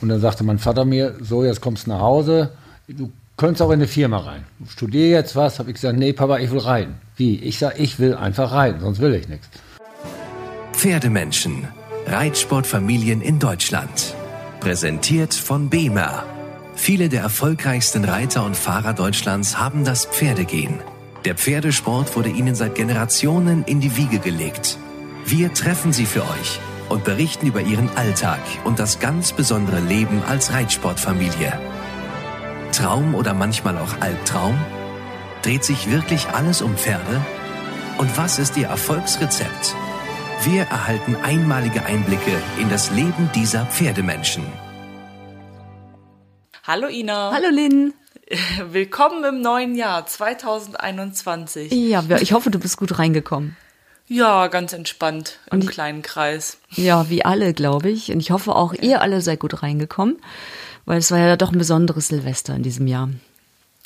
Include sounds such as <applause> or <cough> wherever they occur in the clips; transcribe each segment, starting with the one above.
Und dann sagte mein Vater mir, so, jetzt kommst du nach Hause, du könntest auch in eine Firma rein. Studier jetzt was, habe ich gesagt, nee, Papa, ich will reiten. Wie? Ich sage, ich will einfach reiten, sonst will ich nichts. Pferdemenschen. Reitsportfamilien in Deutschland. Präsentiert von BEMA. Viele der erfolgreichsten Reiter und Fahrer Deutschlands haben das Pferdegehen. Der Pferdesport wurde ihnen seit Generationen in die Wiege gelegt. Wir treffen sie für euch und berichten über ihren Alltag und das ganz besondere Leben als Reitsportfamilie. Traum oder manchmal auch Albtraum? Dreht sich wirklich alles um Pferde? Und was ist ihr Erfolgsrezept? Wir erhalten einmalige Einblicke in das Leben dieser Pferdemenschen. Hallo Ina. Hallo Lynn. Willkommen im neuen Jahr 2021. Ja, ich hoffe, du bist gut reingekommen. Ja, ganz entspannt im Und- kleinen Kreis. Ja, wie alle, glaube ich. Und ich hoffe auch, ihr alle seid gut reingekommen, weil es war ja doch ein besonderes Silvester in diesem Jahr.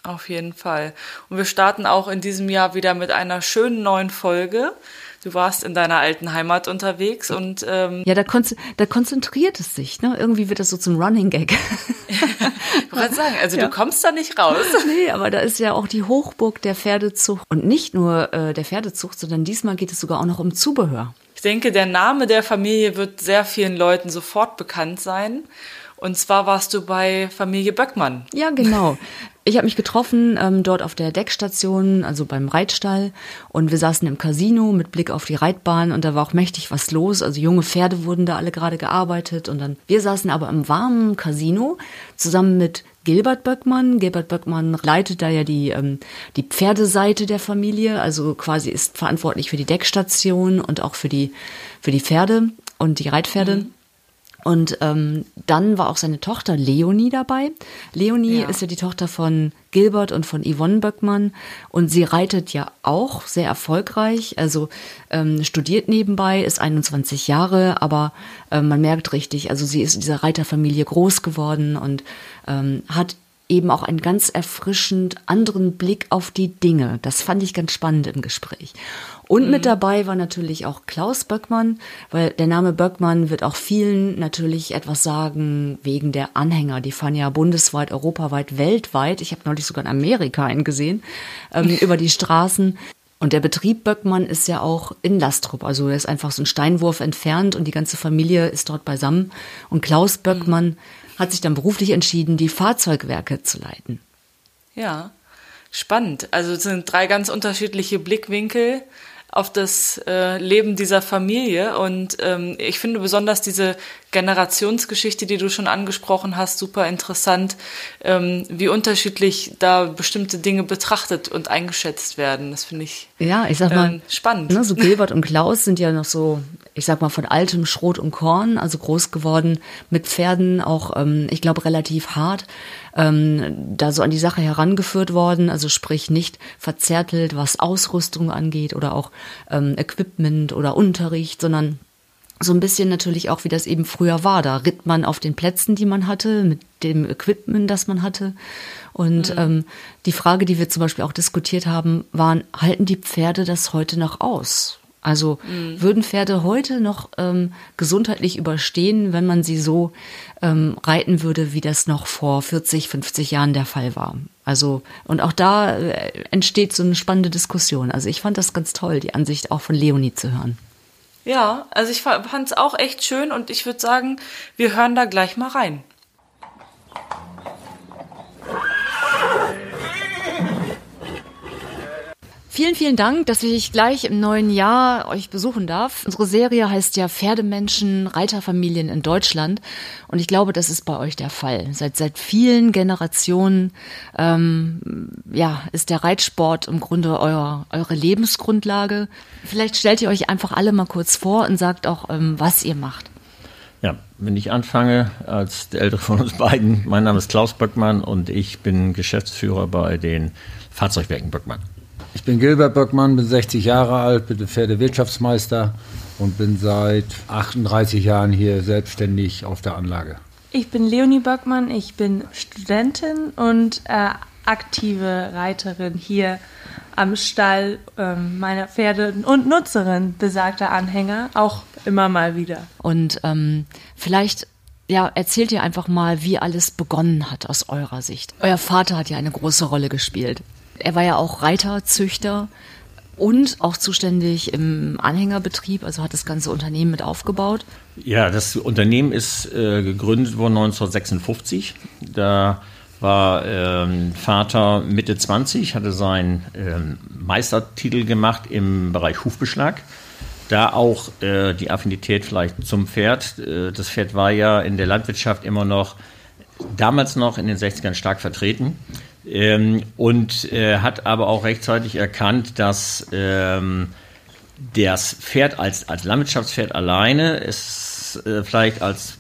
Auf jeden Fall. Und wir starten auch in diesem Jahr wieder mit einer schönen neuen Folge. Du warst in deiner alten Heimat unterwegs und ähm, Ja, da, konz da konzentriert es sich, ne? Irgendwie wird das so zum Running Gag. <laughs> <laughs> ich wollte sagen, also du kommst da nicht raus. <laughs> nee, aber da ist ja auch die Hochburg der Pferdezucht. Und nicht nur äh, der Pferdezucht, sondern diesmal geht es sogar auch noch um Zubehör. Ich denke, der Name der Familie wird sehr vielen Leuten sofort bekannt sein. Und zwar warst du bei Familie Böckmann. Ja, genau. Ich habe mich getroffen ähm, dort auf der Deckstation, also beim Reitstall. Und wir saßen im Casino mit Blick auf die Reitbahn und da war auch mächtig was los. Also junge Pferde wurden da alle gerade gearbeitet. Und dann, wir saßen aber im warmen Casino zusammen mit Gilbert Böckmann. Gilbert Böckmann leitet da ja die, ähm, die Pferdeseite der Familie, also quasi ist verantwortlich für die Deckstation und auch für die, für die Pferde und die Reitpferde. Und ähm, dann war auch seine Tochter Leonie dabei. Leonie Ja. ist ja die Tochter von Gilbert und von Yvonne Böckmann. Und sie reitet ja auch sehr erfolgreich. Also ähm, studiert nebenbei, ist 21 Jahre, aber äh, man merkt richtig, also sie ist in dieser Reiterfamilie groß geworden und ähm, hat eben auch einen ganz erfrischend anderen Blick auf die Dinge. Das fand ich ganz spannend im Gespräch. Und mit dabei war natürlich auch Klaus Böckmann, weil der Name Böckmann wird auch vielen natürlich etwas sagen wegen der Anhänger. Die fahren ja bundesweit, europaweit, weltweit. Ich habe neulich sogar in Amerika einen gesehen, ähm, <laughs> über die Straßen. Und der Betrieb Böckmann ist ja auch in Lastrup. Also er ist einfach so ein Steinwurf entfernt und die ganze Familie ist dort beisammen. Und Klaus Böckmann hat sich dann beruflich entschieden, die Fahrzeugwerke zu leiten. Ja, spannend. Also es sind drei ganz unterschiedliche Blickwinkel auf das äh, Leben dieser Familie. Und ähm, ich finde besonders diese Generationsgeschichte, die du schon angesprochen hast, super interessant, ähm, wie unterschiedlich da bestimmte Dinge betrachtet und eingeschätzt werden. Das finde ich Ja, ich sag mal, ähm, spannend. Ne, so Gilbert und Klaus sind ja noch so, ich sag mal, von altem Schrot und Korn, also groß geworden mit Pferden, auch, ähm, ich glaube, relativ hart, ähm, da so an die Sache herangeführt worden, also sprich nicht verzärtelt, was Ausrüstung angeht oder auch ähm, Equipment oder Unterricht, sondern so ein bisschen natürlich auch, wie das eben früher war. Da ritt man auf den Plätzen, die man hatte, mit dem Equipment, das man hatte. Und ähm, die Frage, die wir zum Beispiel auch diskutiert haben, waren, halten die Pferde das heute noch aus? Also würden Pferde heute noch ähm, gesundheitlich überstehen, wenn man sie so ähm, reiten würde, wie das noch vor 40, 50 Jahren der Fall war? Also, und auch da äh, entsteht so eine spannende Diskussion. Also ich fand das ganz toll, die Ansicht auch von Leonie zu hören. Ja, also ich fand es auch echt schön und ich würde sagen, wir hören da gleich mal rein. Vielen, vielen Dank, dass ich gleich im neuen Jahr euch besuchen darf. Unsere Serie heißt ja Pferdemenschen, Reiterfamilien in Deutschland. Und ich glaube, das ist bei euch der Fall. Seit, seit vielen Generationen ähm, ja, ist der Reitsport im Grunde euer, eure Lebensgrundlage. Vielleicht stellt ihr euch einfach alle mal kurz vor und sagt auch, ähm, was ihr macht. Ja, wenn ich anfange, als der ältere von uns beiden, mein Name ist Klaus Böckmann und ich bin Geschäftsführer bei den Fahrzeugwerken Böckmann. Ich bin Gilbert Böckmann, bin 60 Jahre alt, bin Pferdewirtschaftsmeister und bin seit 38 Jahren hier selbstständig auf der Anlage. Ich bin Leonie Böckmann, ich bin Studentin und äh, aktive Reiterin hier am Stall ähm, meiner Pferde und Nutzerin besagter Anhänger, auch immer mal wieder. Und ähm, vielleicht ja, erzählt ihr einfach mal, wie alles begonnen hat aus eurer Sicht. Euer Vater hat ja eine große Rolle gespielt. Er war ja auch Reiter, Züchter und auch zuständig im Anhängerbetrieb, also hat das ganze Unternehmen mit aufgebaut. Ja, das Unternehmen ist äh, gegründet worden 1956. Da war ähm, Vater Mitte 20, hatte seinen ähm, Meistertitel gemacht im Bereich Hufbeschlag. Da auch äh, die Affinität vielleicht zum Pferd. Äh, das Pferd war ja in der Landwirtschaft immer noch, damals noch in den 60ern stark vertreten. Ähm, und äh, hat aber auch rechtzeitig erkannt, dass ähm, das Pferd als, als Landwirtschaftspferd alleine es äh, vielleicht als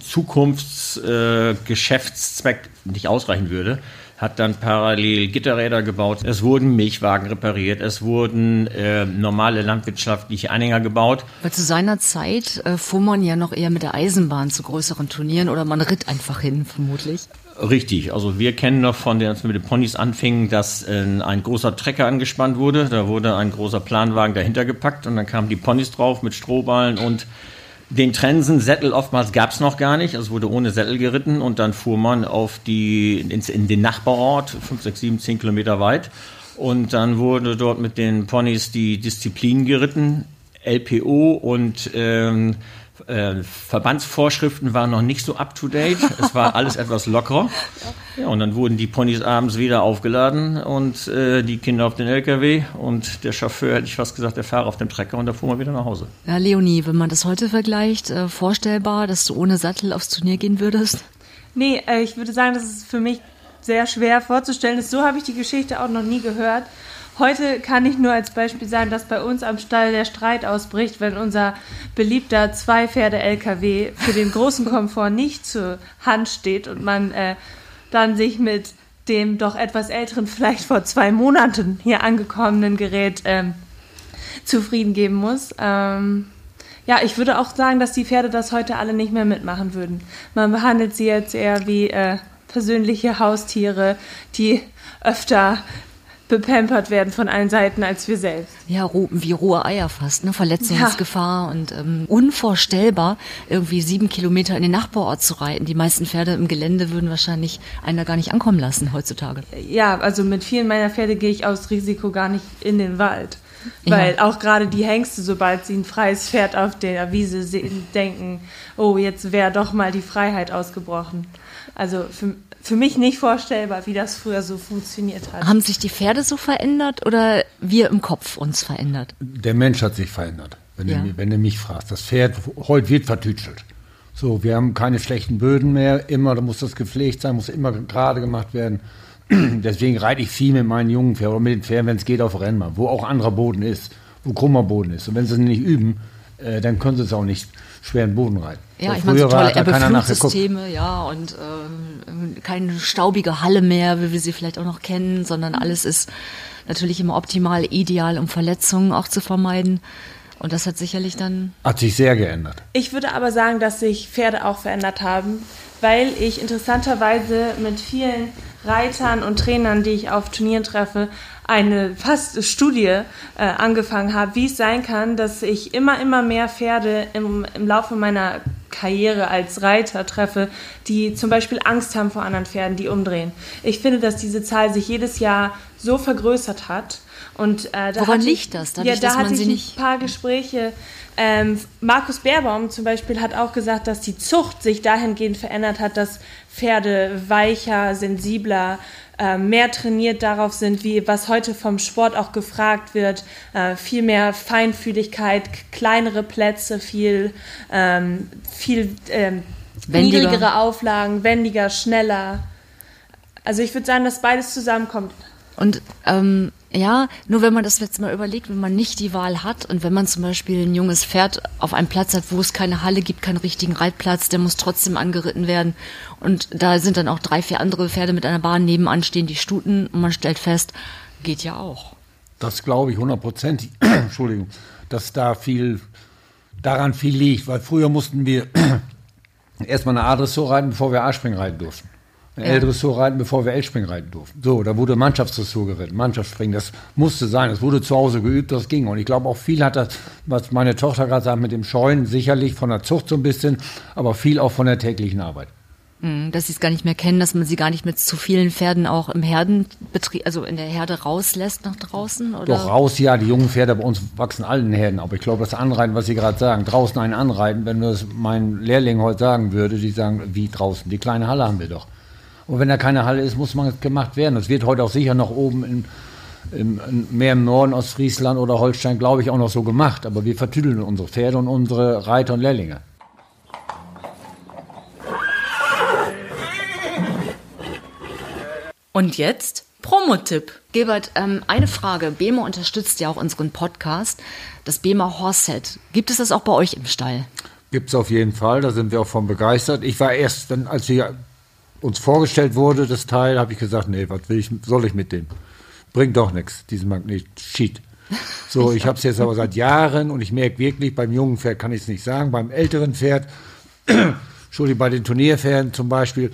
Zukunftsgeschäftszweck äh, nicht ausreichen würde, hat dann parallel Gitterräder gebaut. Es wurden Milchwagen repariert, es wurden äh, normale landwirtschaftliche Anhänger gebaut. Weil zu seiner Zeit äh, fuhr man ja noch eher mit der Eisenbahn zu größeren Turnieren oder man ritt einfach hin, vermutlich. Richtig, also wir kennen noch von den, als wir mit den Ponys anfingen, dass äh, ein großer Trecker angespannt wurde. Da wurde ein großer Planwagen dahinter gepackt und dann kamen die Ponys drauf mit Strohballen und den Trensen, Sättel oftmals gab es noch gar nicht, also wurde ohne Sättel geritten und dann fuhr man auf die, in, in den Nachbarort, 5, 6, 7, 10 Kilometer weit. Und dann wurde dort mit den Ponys die Disziplin geritten, LPO und ähm, äh, Verbandsvorschriften waren noch nicht so up to date. Es war alles <laughs> etwas lockerer. Ja, und dann wurden die Ponys abends wieder aufgeladen und äh, die Kinder auf den LKW und der Chauffeur, hätte ich fast gesagt, der Fahrer auf dem Trecker und da fuhr man wieder nach Hause. Ja, Leonie, wenn man das heute vergleicht, äh, vorstellbar, dass du ohne Sattel aufs Turnier gehen würdest? Nee, äh, ich würde sagen, das ist für mich sehr schwer vorzustellen. So habe ich die Geschichte auch noch nie gehört. Heute kann ich nur als Beispiel sagen, dass bei uns am Stall der Streit ausbricht, wenn unser beliebter Zwei-Pferde-LKW für den großen Komfort nicht zur Hand steht und man äh, dann sich mit dem doch etwas älteren, vielleicht vor zwei Monaten hier angekommenen Gerät ähm, zufrieden geben muss. Ähm, ja, ich würde auch sagen, dass die Pferde das heute alle nicht mehr mitmachen würden. Man behandelt sie jetzt eher wie äh, persönliche Haustiere, die öfter bepampert werden von allen Seiten als wir selbst. Ja, wie rohe Eier fast, ne? Verletzungsgefahr ja. und ähm, unvorstellbar, irgendwie sieben Kilometer in den Nachbarort zu reiten. Die meisten Pferde im Gelände würden wahrscheinlich einer gar nicht ankommen lassen heutzutage. Ja, also mit vielen meiner Pferde gehe ich aus Risiko gar nicht in den Wald. Weil ja. auch gerade die Hengste, sobald sie ein freies Pferd auf der Wiese sehen, denken, oh, jetzt wäre doch mal die Freiheit ausgebrochen. Also für, für mich nicht vorstellbar, wie das früher so funktioniert hat. Haben sich die Pferde so verändert oder wir im Kopf uns verändert? Der Mensch hat sich verändert, wenn, ja. du, wenn du mich fragst. Das Pferd heute wird vertütschelt. So, wir haben keine schlechten Böden mehr. Immer, da muss das gepflegt sein, muss immer gerade gemacht werden. <clears throat> Deswegen reite ich viel mit meinen jungen Pferden oder mit den Pferden, wenn es geht, auf Rennbahn, wo auch anderer Boden ist, wo krummer Boden ist. Und wenn sie es nicht üben, äh, dann können sie es auch nicht schweren Boden reiten. Ja, ich meine, so tolle Erbeflugsysteme, ja, und ähm, keine staubige Halle mehr, wie wir sie vielleicht auch noch kennen, sondern alles ist natürlich immer optimal, ideal, um Verletzungen auch zu vermeiden. Und das hat sicherlich dann. Hat sich sehr geändert. Ich würde aber sagen, dass sich Pferde auch verändert haben, weil ich interessanterweise mit vielen Reitern und Trainern, die ich auf Turnieren treffe, eine fast Studie äh, angefangen habe, wie es sein kann, dass ich immer, immer mehr Pferde im, im Laufe meiner Karriere als Reiter treffe, die zum Beispiel Angst haben vor anderen Pferden, die umdrehen. Ich finde, dass diese Zahl sich jedes Jahr so vergrößert hat. Und, äh, da Woran liegt das? Dadurch, ja, da hatte ich ein paar Gespräche. Ähm, Markus Baerbaum zum Beispiel hat auch gesagt, dass die Zucht sich dahingehend verändert hat, dass Pferde weicher, sensibler, äh, mehr trainiert darauf sind, wie was heute vom Sport auch gefragt wird, äh, viel mehr Feinfühligkeit, kleinere Plätze, viel, ähm, viel ähm, niedrigere Auflagen, wendiger, schneller. Also ich würde sagen, dass beides zusammenkommt. Und ähm, ja, nur wenn man das jetzt mal überlegt, wenn man nicht die Wahl hat und wenn man zum Beispiel ein junges Pferd auf einem Platz hat, wo es keine Halle gibt, keinen richtigen Reitplatz, der muss trotzdem angeritten werden. Und da sind dann auch drei, vier andere Pferde mit einer Bahn nebenan stehen, die Stuten, und man stellt fest, geht ja auch. Das glaube ich hundertprozentig, <clears throat> Entschuldigung, dass da viel, daran viel liegt, weil früher mussten wir <clears throat> erstmal eine A-Dressur reiten, bevor wir A-Spring reiten durften. L-Dressur reiten, bevor wir L-Spring reiten durften. So, da wurde Mannschaftsdressur geritten, Mannschaftsspringen, das musste sein, das wurde zu Hause geübt, das ging. Und ich glaube auch viel hat das, was meine Tochter gerade sagt, mit dem Scheuen, sicherlich von der Zucht so ein bisschen, aber viel auch von der täglichen Arbeit. Mhm, dass sie es gar nicht mehr kennen, dass man sie gar nicht mit zu vielen Pferden auch im Herdenbetrieb, also in der Herde rauslässt nach draußen? Oder? Doch, raus, ja, die jungen Pferde bei uns wachsen allen Herden. Aber ich glaube, das Anreiten, was Sie gerade sagen, draußen einen anreiten, wenn das mein Lehrling heute sagen würde, die sagen, wie draußen, die kleine Halle haben wir doch. Und wenn da keine Halle ist, muss man gemacht werden. Das wird heute auch sicher noch oben in, im, mehr im Norden Ostfriesland oder Holstein, glaube ich, auch noch so gemacht. Aber wir vertüdeln unsere Pferde und unsere Reiter und Lehrlinge. Und jetzt Promotipp. Gilbert, ähm, eine Frage. BEMA unterstützt ja auch unseren Podcast, das BEMA Horse Set. Gibt es das auch bei euch im Stall? Gibt es auf jeden Fall, da sind wir auch von begeistert. Ich war erst, dann, als wir uns vorgestellt wurde, das Teil, habe ich gesagt, nee, was will ich, soll ich mit dem? Bringt doch nichts, diesen Magnet. Shit. So, <laughs> ich habe es jetzt aber seit Jahren und ich merke wirklich, beim jungen Pferd kann ich es nicht sagen, beim älteren Pferd, <clears throat> Entschuldigung, bei den Turnierpferden zum Beispiel,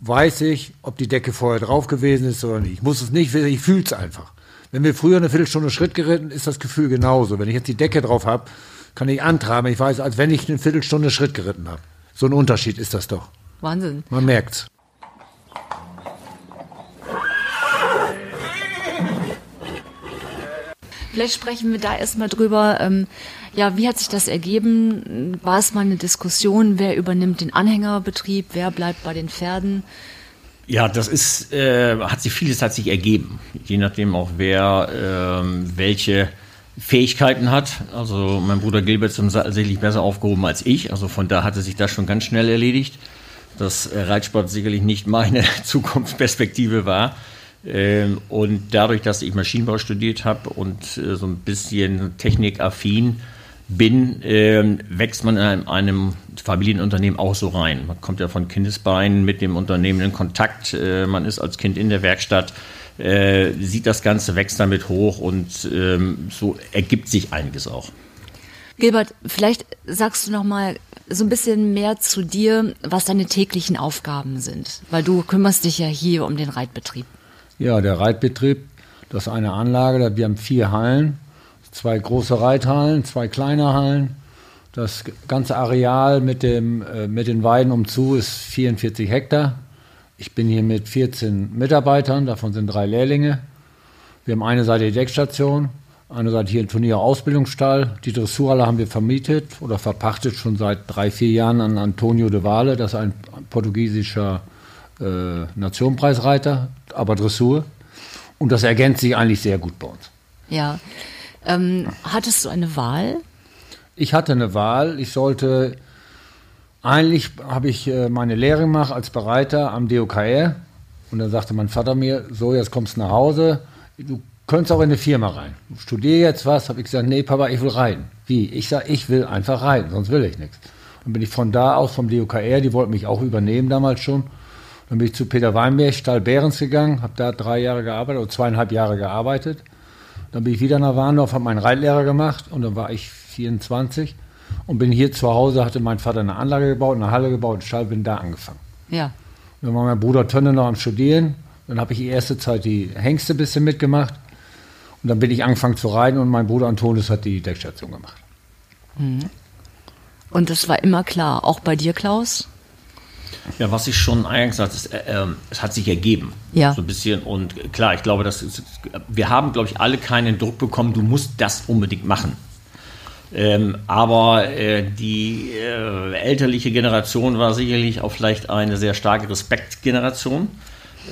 weiß ich, ob die Decke vorher drauf gewesen ist oder nicht. Ich muss es nicht wissen, ich fühle es einfach. Wenn wir früher eine Viertelstunde Schritt geritten, ist das Gefühl genauso. Wenn ich jetzt die Decke drauf habe, kann ich antraben. Ich weiß, als wenn ich eine Viertelstunde Schritt geritten habe. So ein Unterschied ist das doch. Wahnsinn. Man merkt's. Vielleicht sprechen wir da erstmal drüber. Ähm, ja, wie hat sich das ergeben? War es mal eine Diskussion, wer übernimmt den Anhängerbetrieb, wer bleibt bei den Pferden? Ja, das ist, äh, hat sich vieles hat sich ergeben, je nachdem auch wer äh, welche Fähigkeiten hat. Also mein Bruder Gilbert ist tatsächlich besser aufgehoben als ich, also von da hatte sich das schon ganz schnell erledigt, dass Reitsport sicherlich nicht meine <laughs> Zukunftsperspektive war. Ähm, und dadurch, dass ich Maschinenbau studiert habe und äh, so ein bisschen technikaffin bin, äh, wächst man in einem, Familienunternehmen auch so rein. Man kommt ja von Kindesbeinen mit dem Unternehmen in Kontakt. Äh, man ist als Kind in der Werkstatt, äh, sieht das Ganze, wächst damit hoch und ähm, so ergibt sich einiges auch. Gilbert, vielleicht sagst du noch mal so ein bisschen mehr zu dir, was deine täglichen Aufgaben sind, weil du kümmerst dich ja hier um den Reitbetrieb. Ja, der Reitbetrieb, das ist eine Anlage, wir haben vier Hallen zwei große Reithallen, zwei kleine Hallen. Das ganze Areal mit, dem, äh, mit den Weiden umzu ist 44 Hektar. Ich bin hier mit 14 Mitarbeitern, davon sind drei Lehrlinge. Wir haben eine Seite die Deckstation, eine Seite hier ein Turnier-Ausbildungsstall. Die Dressurhalle haben wir vermietet oder verpachtet schon seit drei, vier Jahren an Antonio de Valle. Das ist ein portugiesischer äh, Nationenpreisreiter, aber Dressur. Und das ergänzt sich eigentlich sehr gut bei uns. Ja, ähm, hattest du eine Wahl? Ich hatte eine Wahl. Ich sollte, eigentlich habe ich äh, meine Lehre gemacht als Bereiter am DOKR. Und dann sagte mein Vater mir, so, jetzt kommst du nach Hause, du könntest auch in eine Firma rein. Studiere jetzt was, habe ich gesagt, nee, Papa, ich will reiten. Wie? Ich sage, ich will einfach reiten, sonst will ich nichts. Dann bin ich von da aus vom DOKR, die wollten mich auch übernehmen damals schon. Dann bin ich zu Peter Weinberg, Stall Behrens gegangen, habe da drei Jahre gearbeitet oder zweieinhalb Jahre gearbeitet. Dann bin ich wieder nach Warndorf, habe meinen Reitlehrer gemacht und dann war ich 24 und bin hier zu Hause, hatte mein Vater eine Anlage gebaut, eine Halle gebaut, einen Stall, bin da angefangen. Ja. dann war mein Bruder Tönne noch am Studieren. Dann habe ich die erste Zeit die Hengste ein bisschen mitgemacht. Und dann bin ich angefangen zu reiten und mein Bruder Antonius hat die Deckstation gemacht. Mhm. Und das war immer klar, auch bei dir, Klaus? Ja, was ich schon eingangs sagte, es, äh, äh, es hat sich ergeben. Ja. So ein bisschen. Und klar, ich glaube, dass ist, wir haben, glaube ich, alle keinen Druck bekommen, du musst das unbedingt machen. Ähm, aber äh, die äh, elterliche Generation war sicherlich auch vielleicht eine sehr starke Respektgeneration,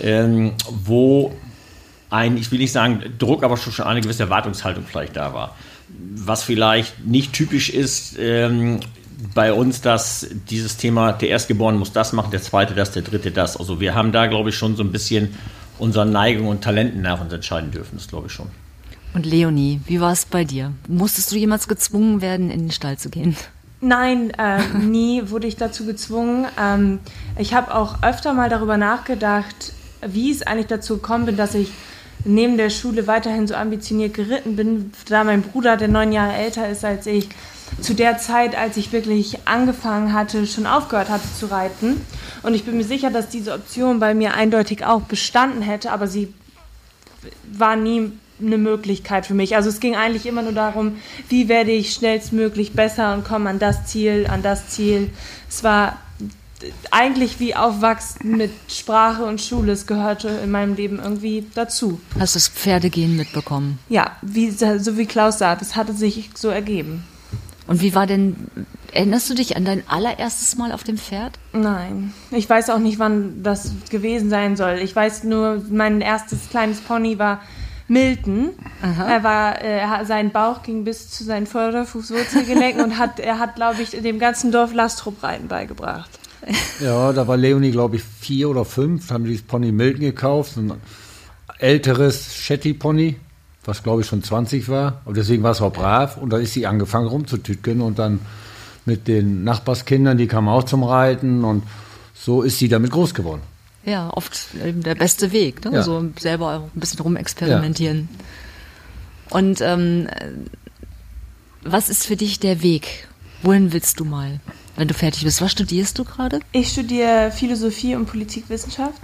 ähm, wo ein, ich will nicht sagen Druck, aber schon eine gewisse Erwartungshaltung vielleicht da war. Was vielleicht nicht typisch ist, ähm, bei uns, dass dieses Thema, der Erstgeborene muss das machen, der Zweite das, der Dritte das. Also wir haben da, glaube ich, schon so ein bisschen unseren Neigungen und Talenten nach uns entscheiden dürfen, das glaube ich schon. Und Leonie, wie war es bei dir? Musstest du jemals gezwungen werden, in den Stall zu gehen? Nein, äh, <laughs> nie wurde ich dazu gezwungen. Ähm, ich habe auch öfter mal darüber nachgedacht, wie es eigentlich dazu gekommen bin, dass ich neben der Schule weiterhin so ambitioniert geritten bin. Da mein Bruder, der neun Jahre älter ist als ich, zu der Zeit, als ich wirklich angefangen hatte, schon aufgehört hatte zu reiten. Und ich bin mir sicher, dass diese Option bei mir eindeutig auch bestanden hätte, aber sie war nie eine Möglichkeit für mich. Also es ging eigentlich immer nur darum, wie werde ich schnellstmöglich besser und komme an das Ziel, an das Ziel. Es war eigentlich wie Aufwachsen mit Sprache und Schule. Es gehörte in meinem Leben irgendwie dazu. Hast du das Pferdegehen mitbekommen? Ja, wie, so wie Klaus sagt, es hatte sich so ergeben. Und wie war denn, erinnerst du dich an dein allererstes Mal auf dem Pferd? Nein, ich weiß auch nicht, wann das gewesen sein soll. Ich weiß nur, mein erstes kleines Pony war Milton. Aha. Er war, äh, sein Bauch ging bis zu seinen Vorderfußwurzelgelenken und hat, er hat, glaube ich, dem ganzen Dorf Lastrop-Reiten beigebracht. Ja, da war Leonie, glaube ich, vier oder fünf, haben dieses Pony Milton gekauft, ein älteres Shetty-Pony, was glaube ich schon 20 war. Und deswegen war es auch brav. Und da ist sie angefangen rumzutütkeln und dann mit den Nachbarskindern, die kamen auch zum Reiten und so ist sie damit groß geworden. Ja, oft eben der beste Weg, ne? ja. so selber ein bisschen rumexperimentieren. Ja. Und ähm, was ist für dich der Weg? Wohin willst du mal, wenn du fertig bist? Was studierst du gerade? Ich studiere Philosophie und Politikwissenschaft.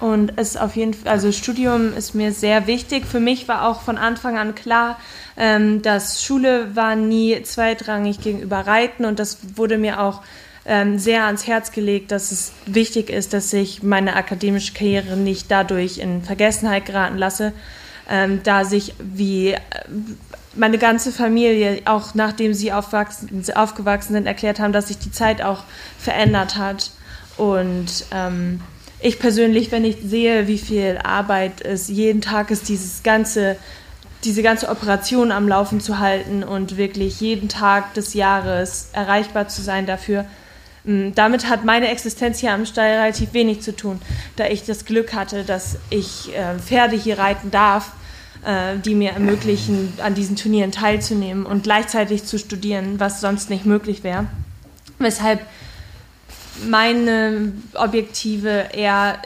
Und es auf jeden Fall, also Studium ist mir sehr wichtig. Für mich war auch von Anfang an klar, ähm, dass Schule war nie zweitrangig gegenüber Reiten und das wurde mir auch ähm, sehr ans Herz gelegt, dass es wichtig ist, dass ich meine akademische Karriere nicht dadurch in Vergessenheit geraten lasse, ähm, da sich wie äh, meine ganze Familie, auch nachdem sie aufgewachsen sind, erklärt haben, dass sich die Zeit auch verändert hat. Und ähm, ich persönlich, wenn ich sehe, wie viel Arbeit es jeden Tag ist, dieses ganze, diese ganze Operation am Laufen zu halten und wirklich jeden Tag des Jahres erreichbar zu sein dafür, mm, damit hat meine Existenz hier am Stall relativ wenig zu tun, da ich das Glück hatte, dass ich äh, Pferde hier reiten darf, äh, die mir ermöglichen, an diesen Turnieren teilzunehmen und gleichzeitig zu studieren, was sonst nicht möglich wäre. Weshalb meine Objektive eher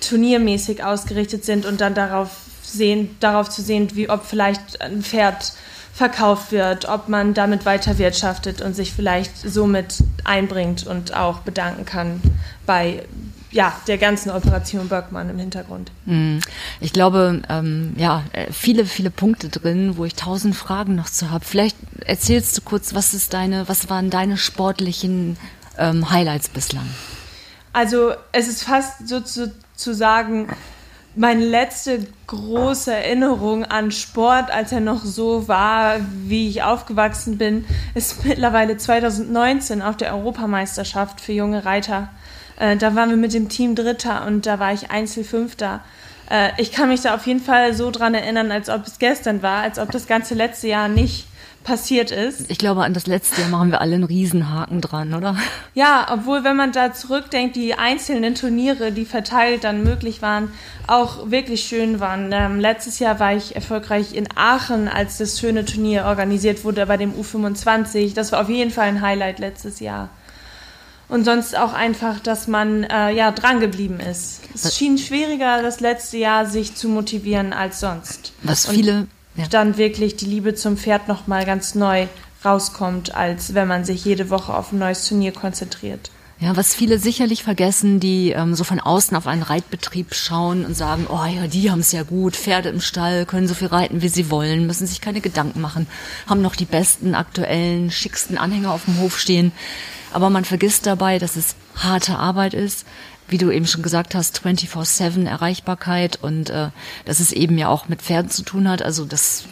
turniermäßig ausgerichtet sind und dann darauf, sehen, darauf zu sehen, wie ob vielleicht ein Pferd verkauft wird, ob man damit weiter wirtschaftet und sich vielleicht somit einbringt und auch bedanken kann bei ja, der ganzen Operation Bergmann im Hintergrund. Hm. Ich glaube, ähm, ja, viele, viele Punkte drin, wo ich tausend Fragen noch zu habe. Vielleicht erzählst du kurz, was ist deine, was waren deine sportlichen ähm, Highlights bislang? Also es ist fast sozusagen meine letzte große Erinnerung an Sport, als er noch so war, wie ich aufgewachsen bin, ist mittlerweile 2019 auf der Europameisterschaft für junge Reiter. Äh, da waren wir mit dem Team Dritter und da war ich Einzelfünfter. Äh, ich kann mich da auf jeden Fall so dran erinnern, als ob es gestern war, als ob das ganze letzte Jahr nicht passiert ist. Ich glaube, an das letzte Jahr machen wir alle einen Riesenhaken dran, oder? Ja, obwohl, wenn man da zurückdenkt, die einzelnen Turniere, die verteilt dann möglich waren, auch wirklich schön waren. Ähm, letztes Jahr war ich erfolgreich in Aachen, als das schöne Turnier organisiert wurde bei dem U25. Das war auf jeden Fall ein Highlight letztes Jahr. Und sonst auch einfach, dass man äh, ja dran geblieben ist. Es schien schwieriger, das letzte Jahr sich zu motivieren als sonst. Was viele ja. dann wirklich die Liebe zum Pferd nochmal ganz neu rauskommt, als wenn man sich jede Woche auf ein neues Turnier konzentriert. Ja, was viele sicherlich vergessen, die ähm, so von außen auf einen Reitbetrieb schauen und sagen, oh ja, die haben es ja gut, Pferde im Stall, können so viel reiten, wie sie wollen, müssen sich keine Gedanken machen, haben noch die besten, aktuellen, schicksten Anhänger auf dem Hof stehen. Aber man vergisst dabei, dass es harte Arbeit ist, wie du eben schon gesagt hast, 24-7 Erreichbarkeit und äh, dass es eben ja auch mit Pferden zu tun hat. Also das,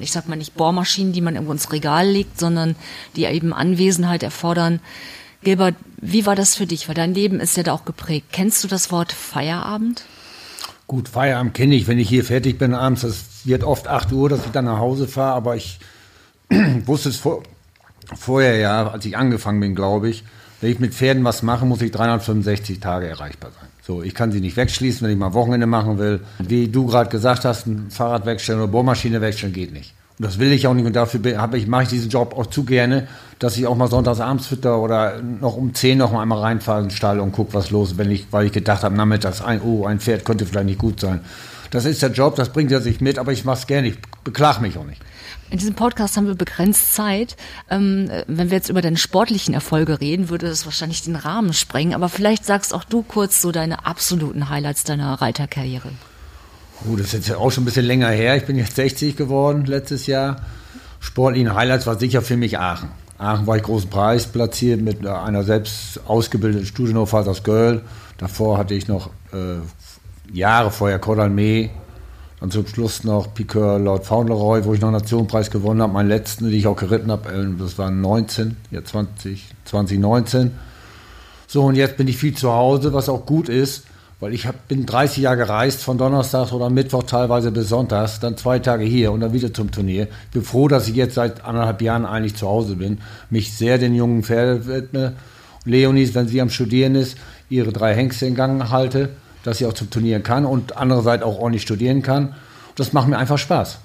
ich sag mal nicht Bohrmaschinen, die man irgendwo ins Regal legt, sondern die eben Anwesenheit erfordern. Gilbert, wie war das für dich? Weil dein Leben ist ja da auch geprägt. Kennst du das Wort Feierabend? Gut, Feierabend kenne ich, wenn ich hier fertig bin abends. Das wird oft 8 Uhr, dass ich dann nach Hause fahre, aber ich <clears throat> wusste es vor, vorher ja, als ich angefangen bin, glaube ich, wenn ich mit Pferden was mache, muss ich 365 Tage erreichbar sein. So, ich kann sie nicht wegschließen, wenn ich mal Wochenende machen will. Wie du gerade gesagt hast, ein Fahrrad wegstellen oder Bohrmaschine wegstellen geht nicht. Und das will ich auch nicht und dafür ich, mache ich diesen Job auch zu gerne, dass ich auch mal sonntags abends fütter oder noch um 10 noch mal einmal reinfahre in den Stall und gucke, was los ist, wenn ich, weil ich gedacht habe, nachmittags, ein, oh, ein Pferd könnte vielleicht nicht gut sein. Das ist der Job, das bringt er sich mit, aber ich mache es gerne, ich beklag mich auch nicht. In diesem Podcast haben wir begrenzt Zeit. Ähm, wenn wir jetzt über deine sportlichen Erfolge reden, würde das wahrscheinlich den Rahmen sprengen. Aber vielleicht sagst auch du kurz so deine absoluten Highlights deiner Reiterkarriere. Oh, das ist jetzt auch schon ein bisschen länger her. Ich bin jetzt 60 geworden letztes Jahr. Sportlichen Highlights war sicher für mich Aachen. Aachen war ich großen Preis platziert mit einer selbst ausgebildeten Studienhof aus Göll. Davor hatte ich noch äh, Jahre vorher Cordalmee und zum Schluss noch Piqueur Lord Fauntleroy, wo ich noch Nationenpreis gewonnen habe. Meinen letzten, den ich auch geritten habe, das war 19, ja 20, 2019. So, und jetzt bin ich viel zu Hause, was auch gut ist, weil ich hab, bin 30 Jahre gereist, von Donnerstag oder Mittwoch teilweise bis Sonntags, dann zwei Tage hier und dann wieder zum Turnier. Ich bin froh, dass ich jetzt seit anderthalb Jahren eigentlich zu Hause bin, mich sehr den jungen Pferden widme. Leonis, wenn sie am Studieren ist, ihre drei Hengste in Gang halte dass sie auch zum Turnieren kann und andererseits auch ordentlich studieren kann. Das macht mir einfach Spaß.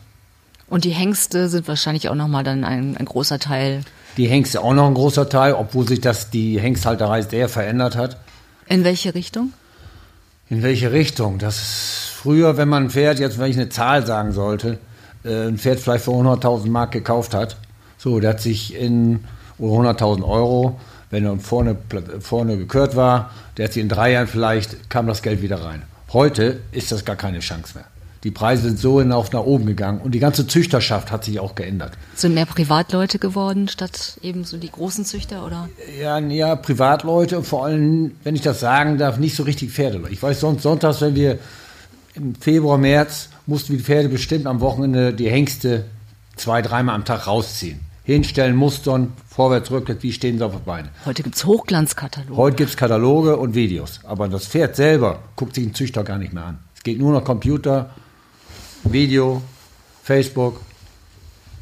Und die Hengste sind wahrscheinlich auch nochmal dann ein, ein, großer Teil. Die Hengste auch noch ein großer Teil, obwohl sich das die Hengsthalterei sehr verändert hat. In welche Richtung? In welche Richtung? Das ist früher, wenn man ein Pferd, jetzt wenn ich eine Zahl sagen sollte, äh, ein Pferd vielleicht für 100.000 Mark gekauft hat, so, der hat sich in 100.000 Euro wenn er vorne, vorne gekürt war, der hat sie in drei Jahren vielleicht, kam das Geld wieder rein. Heute ist das gar keine Chance mehr. Die Preise sind so hinauf nach oben gegangen und die ganze Züchterschaft hat sich auch geändert. Sind mehr Privatleute geworden statt eben so die großen Züchter oder? Ja, ja, Privatleute und vor allem, wenn ich das sagen darf, nicht so richtig Pferdeleute. Ich weiß sonst sonntags, wenn wir im Februar, März mussten wir die Pferde bestimmt am Wochenende die Hengste zwei, dreimal am Tag rausziehen hinstellen, mustern, vorwärts, rückwärts, wie stehen sie auf den Beinen. Heute gibt es Hochglanzkataloge. Heute gibt es Kataloge und Videos. Aber das Pferd selber guckt sich ein Züchter gar nicht mehr an. Es geht nur noch Computer, Video, Facebook.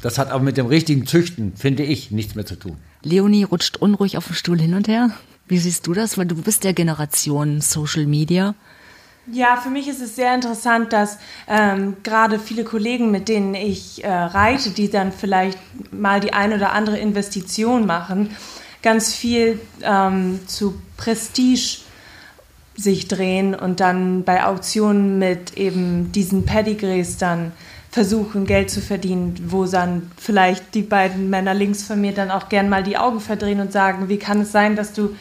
Das hat aber mit dem richtigen Züchten, finde ich, nichts mehr zu tun. Leonie rutscht unruhig auf dem Stuhl hin und her. Wie siehst du das? Weil du bist der Generation Social Media. Ja, für mich ist es sehr interessant, dass ähm, gerade viele Kollegen, mit denen ich äh, reite, die dann vielleicht mal die ein oder andere Investition machen, ganz viel ähm, zu Prestige sich drehen und dann bei Auktionen mit eben diesen Pedigrees dann versuchen, Geld zu verdienen, wo dann vielleicht die beiden Männer links von mir dann auch gern mal die Augen verdrehen und sagen, wie kann es sein, dass du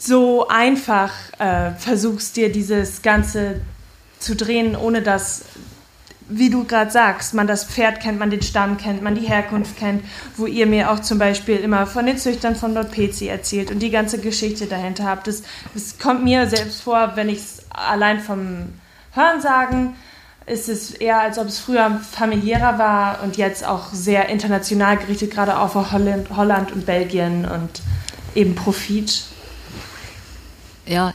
so einfach äh, versuchst, dir dieses Ganze zu drehen, ohne dass, wie du gerade sagst, man das Pferd kennt, man den Stamm kennt, man die Herkunft kennt, wo ihr mir auch zum Beispiel immer von den Züchtern von Lord Pezi erzählt und die ganze Geschichte dahinter habt. Das kommt mir selbst vor, wenn ich es allein vom Hören sagen, ist es eher, als ob es früher familiärer war und jetzt auch sehr international gerichtet, gerade auf Holland, Holland und Belgien und eben Profit ja,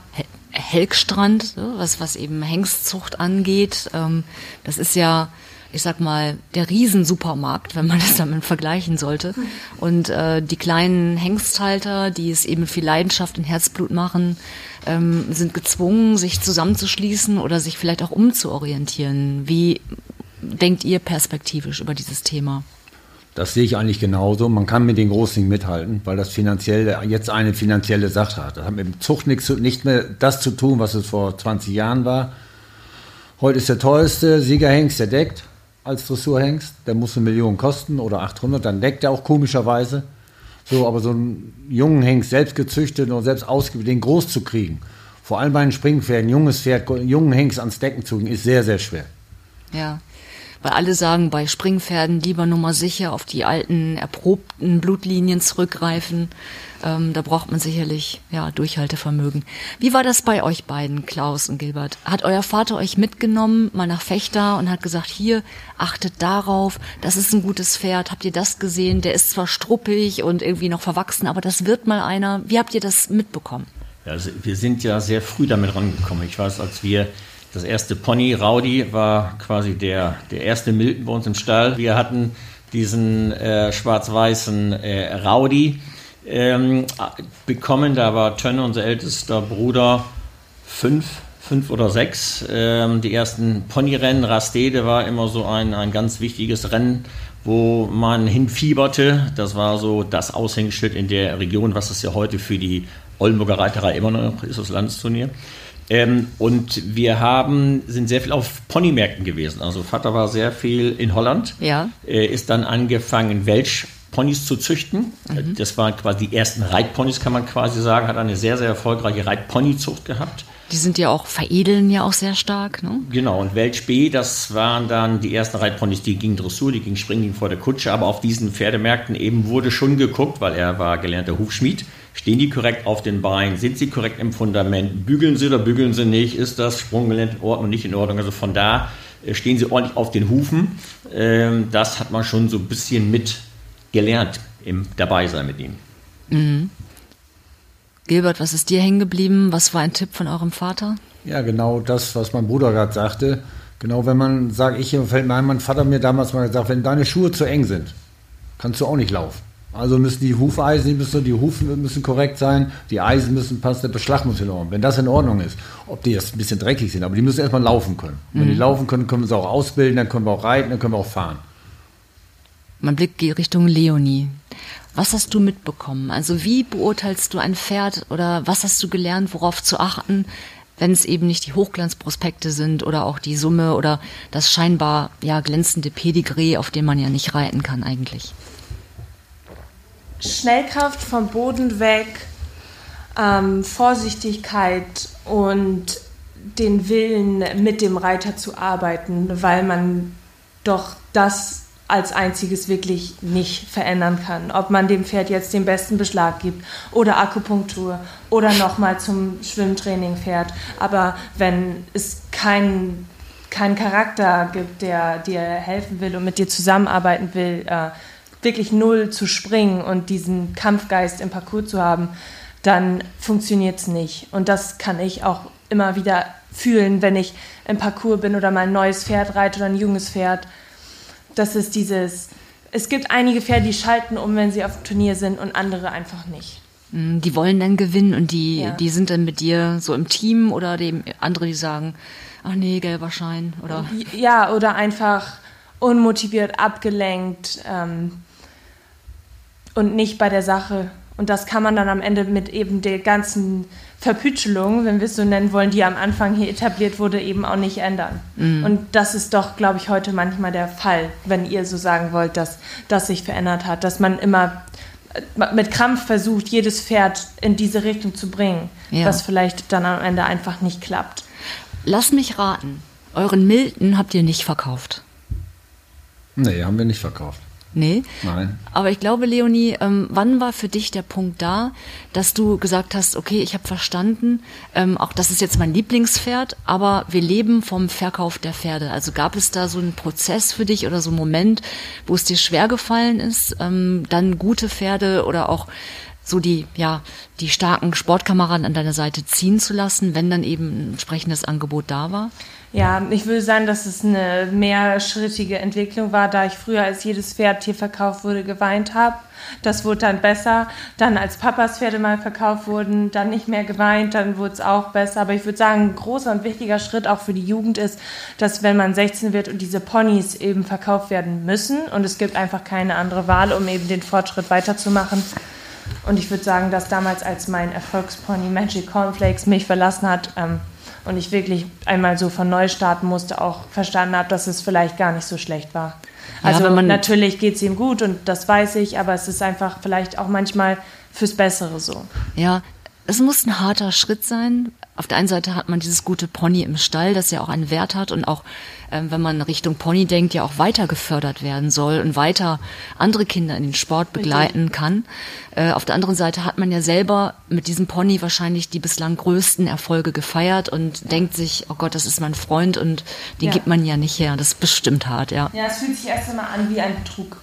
Helgstrand, was, was eben Hengstzucht angeht. Ähm, das ist ja, ich sag mal, der Riesensupermarkt, wenn man <laughs> das damit vergleichen sollte. Und äh, die kleinen Hengsthalter, die es eben viel Leidenschaft und Herzblut machen, ähm, sind gezwungen, sich zusammenzuschließen oder sich vielleicht auch umzuorientieren. Wie denkt ihr perspektivisch über dieses Thema? Das sehe ich eigentlich genauso. Man kann mit den Großen nicht mithalten, weil das finanziell jetzt eine finanzielle Sache hat. Das hat mit dem Zucht nichts, nicht mehr das zu tun, was es vor 20 Jahren war. Heute ist der teuerste Siegerhengst, der deckt als Dressurhengst. Der muss eine Million kosten oder 800, dann deckt er auch komischerweise. So, aber so einen jungen Hengst selbst gezüchtet und selbst ausgebildet, den groß zu kriegen, vor allem bei den Springpferden, junges Pferd, jungen Hengst ans Decken zu kriegen, ist sehr, sehr schwer. Ja weil alle sagen, bei Springpferden lieber nur mal sicher auf die alten, erprobten Blutlinien zurückgreifen. Ähm, da braucht man sicherlich ja, Durchhaltevermögen. Wie war das bei euch beiden, Klaus und Gilbert? Hat euer Vater euch mitgenommen, mal nach Fechter und hat gesagt, hier, achtet darauf, das ist ein gutes Pferd, habt ihr das gesehen? Der ist zwar struppig und irgendwie noch verwachsen, aber das wird mal einer. Wie habt ihr das mitbekommen? Ja, also wir sind ja sehr früh damit rangekommen. Ich weiß, als wir das erste Pony, Rowdy, war quasi der, der erste Milton bei uns im Stall. Wir hatten diesen äh, schwarz-weißen äh, Rowdy ähm, bekommen. Da war Tönne, unser ältester Bruder, fünf, fünf oder sechs. Ähm, die ersten Ponyrennen, Rastede war immer so ein, ein ganz wichtiges Rennen, wo man hinfieberte. Das war so das Aushängeschild in der Region, was es ja heute für die Oldenburger Reiterei immer noch ist, das Landesturnier. Ähm, und wir haben, sind sehr viel auf Ponymärkten gewesen. Also Vater war sehr viel in Holland. Ja. Äh, ist dann angefangen, Welsch Ponys zu züchten. Mhm. Das waren quasi die ersten Reitponys, kann man quasi sagen. Hat eine sehr, sehr erfolgreiche Reitponyzucht gehabt. Die sind ja auch, veredeln ja auch sehr stark, ne? Genau, und B, das waren dann die ersten Reitponys, die gingen Dressur, die gingen Springen, gingen vor der Kutsche, aber auf diesen Pferdemärkten eben wurde schon geguckt, weil er war gelernter Hufschmied, stehen die korrekt auf den Beinen, sind sie korrekt im Fundament, bügeln sie oder bügeln sie nicht, ist das Sprunggelände in Ordnung, nicht in Ordnung, also von da äh, stehen sie ordentlich auf den Hufen, ähm, das hat man schon so ein bisschen mit gelernt im Dabeisein mit ihm. Mhm. Gilbert, was ist dir hängen geblieben? Was war ein Tipp von eurem Vater? Ja, genau das, was mein Bruder gerade sagte. Genau, wenn man sagt, ich fällt mir ein, mein Vater mir damals mal gesagt, wenn deine Schuhe zu eng sind, kannst du auch nicht laufen. Also müssen die Hufeisen, die müssen, die Hufen müssen korrekt sein, die Eisen müssen passen, der Beschlag muss in Ordnung. Wenn das in Ordnung ist, ob die jetzt ein bisschen dreckig sind, aber die müssen erstmal laufen können. Mhm. Wenn die mhm. laufen können, können wir sie auch ausbilden, dann können wir auch reiten, dann können wir auch fahren. Man blickt Richtung Leonie. Was hast du mitbekommen? Also wie beurteilst du ein Pferd oder was hast du gelernt, worauf zu achten, wenn es eben nicht die Hochglanzprospekte sind oder auch die Summe oder das scheinbar ja glänzende Pedigree, auf dem man ja nicht reiten kann eigentlich? Schnellkraft vom Boden weg, ähm, Vorsichtigkeit und den Willen, mit dem Reiter zu arbeiten, weil man doch das als einziges wirklich nicht verändern kann. Ob man dem Pferd jetzt den besten Beschlag gibt oder Akupunktur oder nochmal zum Schwimmtraining fährt. Aber wenn es keinen keinen Charakter gibt, der dir helfen will und mit dir zusammenarbeiten will, äh, wirklich null zu springen und diesen Kampfgeist im Parcours zu haben, dann funktioniert es nicht. Und das kann ich auch immer wieder fühlen, wenn ich im Parcours bin oder mal ein neues Pferd reite oder ein junges Pferd das ist dieses, es gibt einige Pferde, die schalten um, wenn sie auf dem Turnier sind und andere einfach nicht. Mm, die wollen dann gewinnen und die, ja. die sind dann mit dir so im Team oder dem andere, die sagen, ach nee, gelber Schein oder. Ja, oder einfach unmotiviert, abgelenkt ähm, und nicht bei der Sache. Und das kann man dann am Ende mit eben der ganzen Verpütschelung, wenn wir es so nennen wollen, die am Anfang hier etabliert wurde, eben auch nicht ändern. Mhm. Und das ist doch, glaube ich, heute manchmal der Fall, wenn ihr so sagen wollt, dass das sich verändert hat, dass man immer äh, mit Krampf versucht, jedes Pferd in diese Richtung zu bringen, ja. was vielleicht dann am Ende einfach nicht klappt. Lass mich raten, euren Milton habt ihr nicht verkauft. Nee, haben wir nicht verkauft. Nee. Nein. Aber ich glaube, Leonie, ähm, wann war für dich der Punkt da, dass du gesagt hast, okay, ich habe verstanden, ähm, auch das ist jetzt mein Lieblingspferd, aber wir leben vom Verkauf der Pferde. Also gab es da so einen Prozess für dich oder so einen Moment, wo es dir schwer gefallen ist, ähm, dann gute Pferde oder auch so die, ja, die starken Sportkameraden an deiner Seite ziehen zu lassen, wenn dann eben ein entsprechendes Angebot da war? Ja, ich würde sagen, dass es eine mehrschrittige Entwicklung war, da ich früher, als jedes Pferd hier verkauft wurde, geweint habe. Das wurde dann besser. Dann, als Papas Pferde mal verkauft wurden, dann nicht mehr geweint, dann wurde es auch besser. Aber ich würde sagen, ein großer und wichtiger Schritt auch für die Jugend ist, dass wenn man 16 wird und diese Ponys eben verkauft werden müssen und es gibt einfach keine andere Wahl, um eben den Fortschritt weiterzumachen. Und ich würde sagen, dass damals, als mein Erfolgspony Magic Cornflakes mich verlassen hat, ähm, und ich wirklich einmal so von neu starten musste, auch verstanden habe, dass es vielleicht gar nicht so schlecht war. Also ja, natürlich geht es ihm gut und das weiß ich, aber es ist einfach vielleicht auch manchmal fürs Bessere so. Ja, es muss ein harter Schritt sein. Auf der einen Seite hat man dieses gute Pony im Stall, das ja auch einen Wert hat und auch, ähm, wenn man Richtung Pony denkt, ja auch weiter gefördert werden soll und weiter andere Kinder in den Sport begleiten kann. Äh, auf der anderen Seite hat man ja selber mit diesem Pony wahrscheinlich die bislang größten Erfolge gefeiert und denkt sich, oh Gott, das ist mein Freund und den ja. gibt man ja nicht her. Das ist bestimmt hart, ja. Ja, es fühlt sich erst einmal an wie ein Betrug.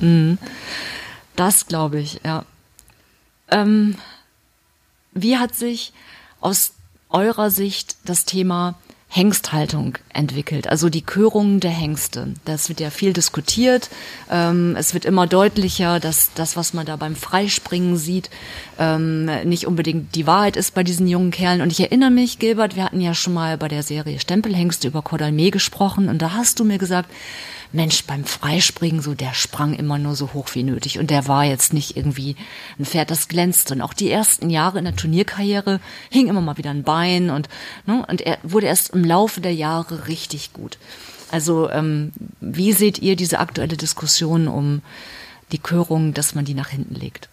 Mhm. Das glaube ich, ja. Ähm, wie hat sich aus eurer Sicht das Thema Hengsthaltung entwickelt, also die Körung der Hengste. Das wird ja viel diskutiert. Ähm, es wird immer deutlicher, dass das, was man da beim Freispringen sieht, ähm, nicht unbedingt die Wahrheit ist bei diesen jungen Kerlen. Und ich erinnere mich, Gilbert, wir hatten ja schon mal bei der Serie Stempelhengste über Cordalmé gesprochen und da hast du mir gesagt, Mensch, beim Freispringen, so, der sprang immer nur so hoch wie nötig. Und der war jetzt nicht irgendwie ein Pferd, das glänzt. Und auch die ersten Jahre in der Turnierkarriere hing immer mal wieder ein Bein und, ne, und er wurde erst im Laufe der Jahre richtig gut. Also, ähm, wie seht ihr diese aktuelle Diskussion um die Körung, dass man die nach hinten legt?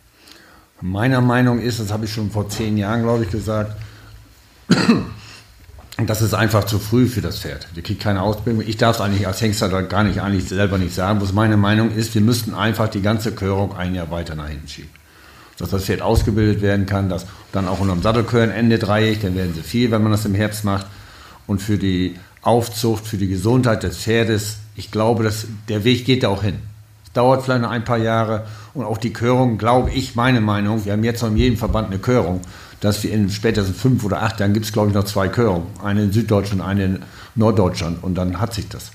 Meiner Meinung ist, das habe ich schon vor zehn Jahren, glaube ich, gesagt, das ist einfach zu früh für das Pferd. Der kriegt keine Ausbildung. Ich darf es eigentlich als Hengster gar nicht eigentlich selber nicht sagen. Was meine Meinung ist, wir müssten einfach die ganze Körung ein Jahr weiter nach hinten schieben. Dass das Pferd ausgebildet werden kann, dass dann auch unterm Sattelkören Ende dreieck, dann werden sie viel, wenn man das im Herbst macht. Und für die Aufzucht, für die Gesundheit des Pferdes, ich glaube, dass der Weg geht da auch hin. Es dauert vielleicht noch ein paar Jahre und auch die Körung, glaube ich, meine Meinung, wir haben jetzt noch in jedem Verband eine Körung, dass wir in spätestens fünf oder acht Jahren gibt es, glaube ich, noch zwei Körungen. Eine in Süddeutschland, eine in Norddeutschland und dann hat sich das.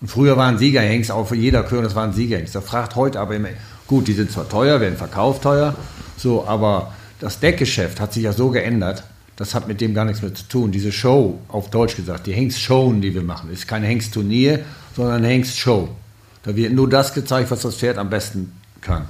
Und früher waren Siegerhengst, auch für jeder Körung, das waren Siegerhengst. Da fragt heute aber immer, gut, die sind zwar teuer, werden verkauft teuer, so, aber das Deckgeschäft hat sich ja so geändert, das hat mit dem gar nichts mehr zu tun. Diese Show, auf Deutsch gesagt, die Hengstshowen, die wir machen, ist kein Hengstturnier, sondern Hengstshow. Da wird nur das gezeigt, was das Pferd am besten kann.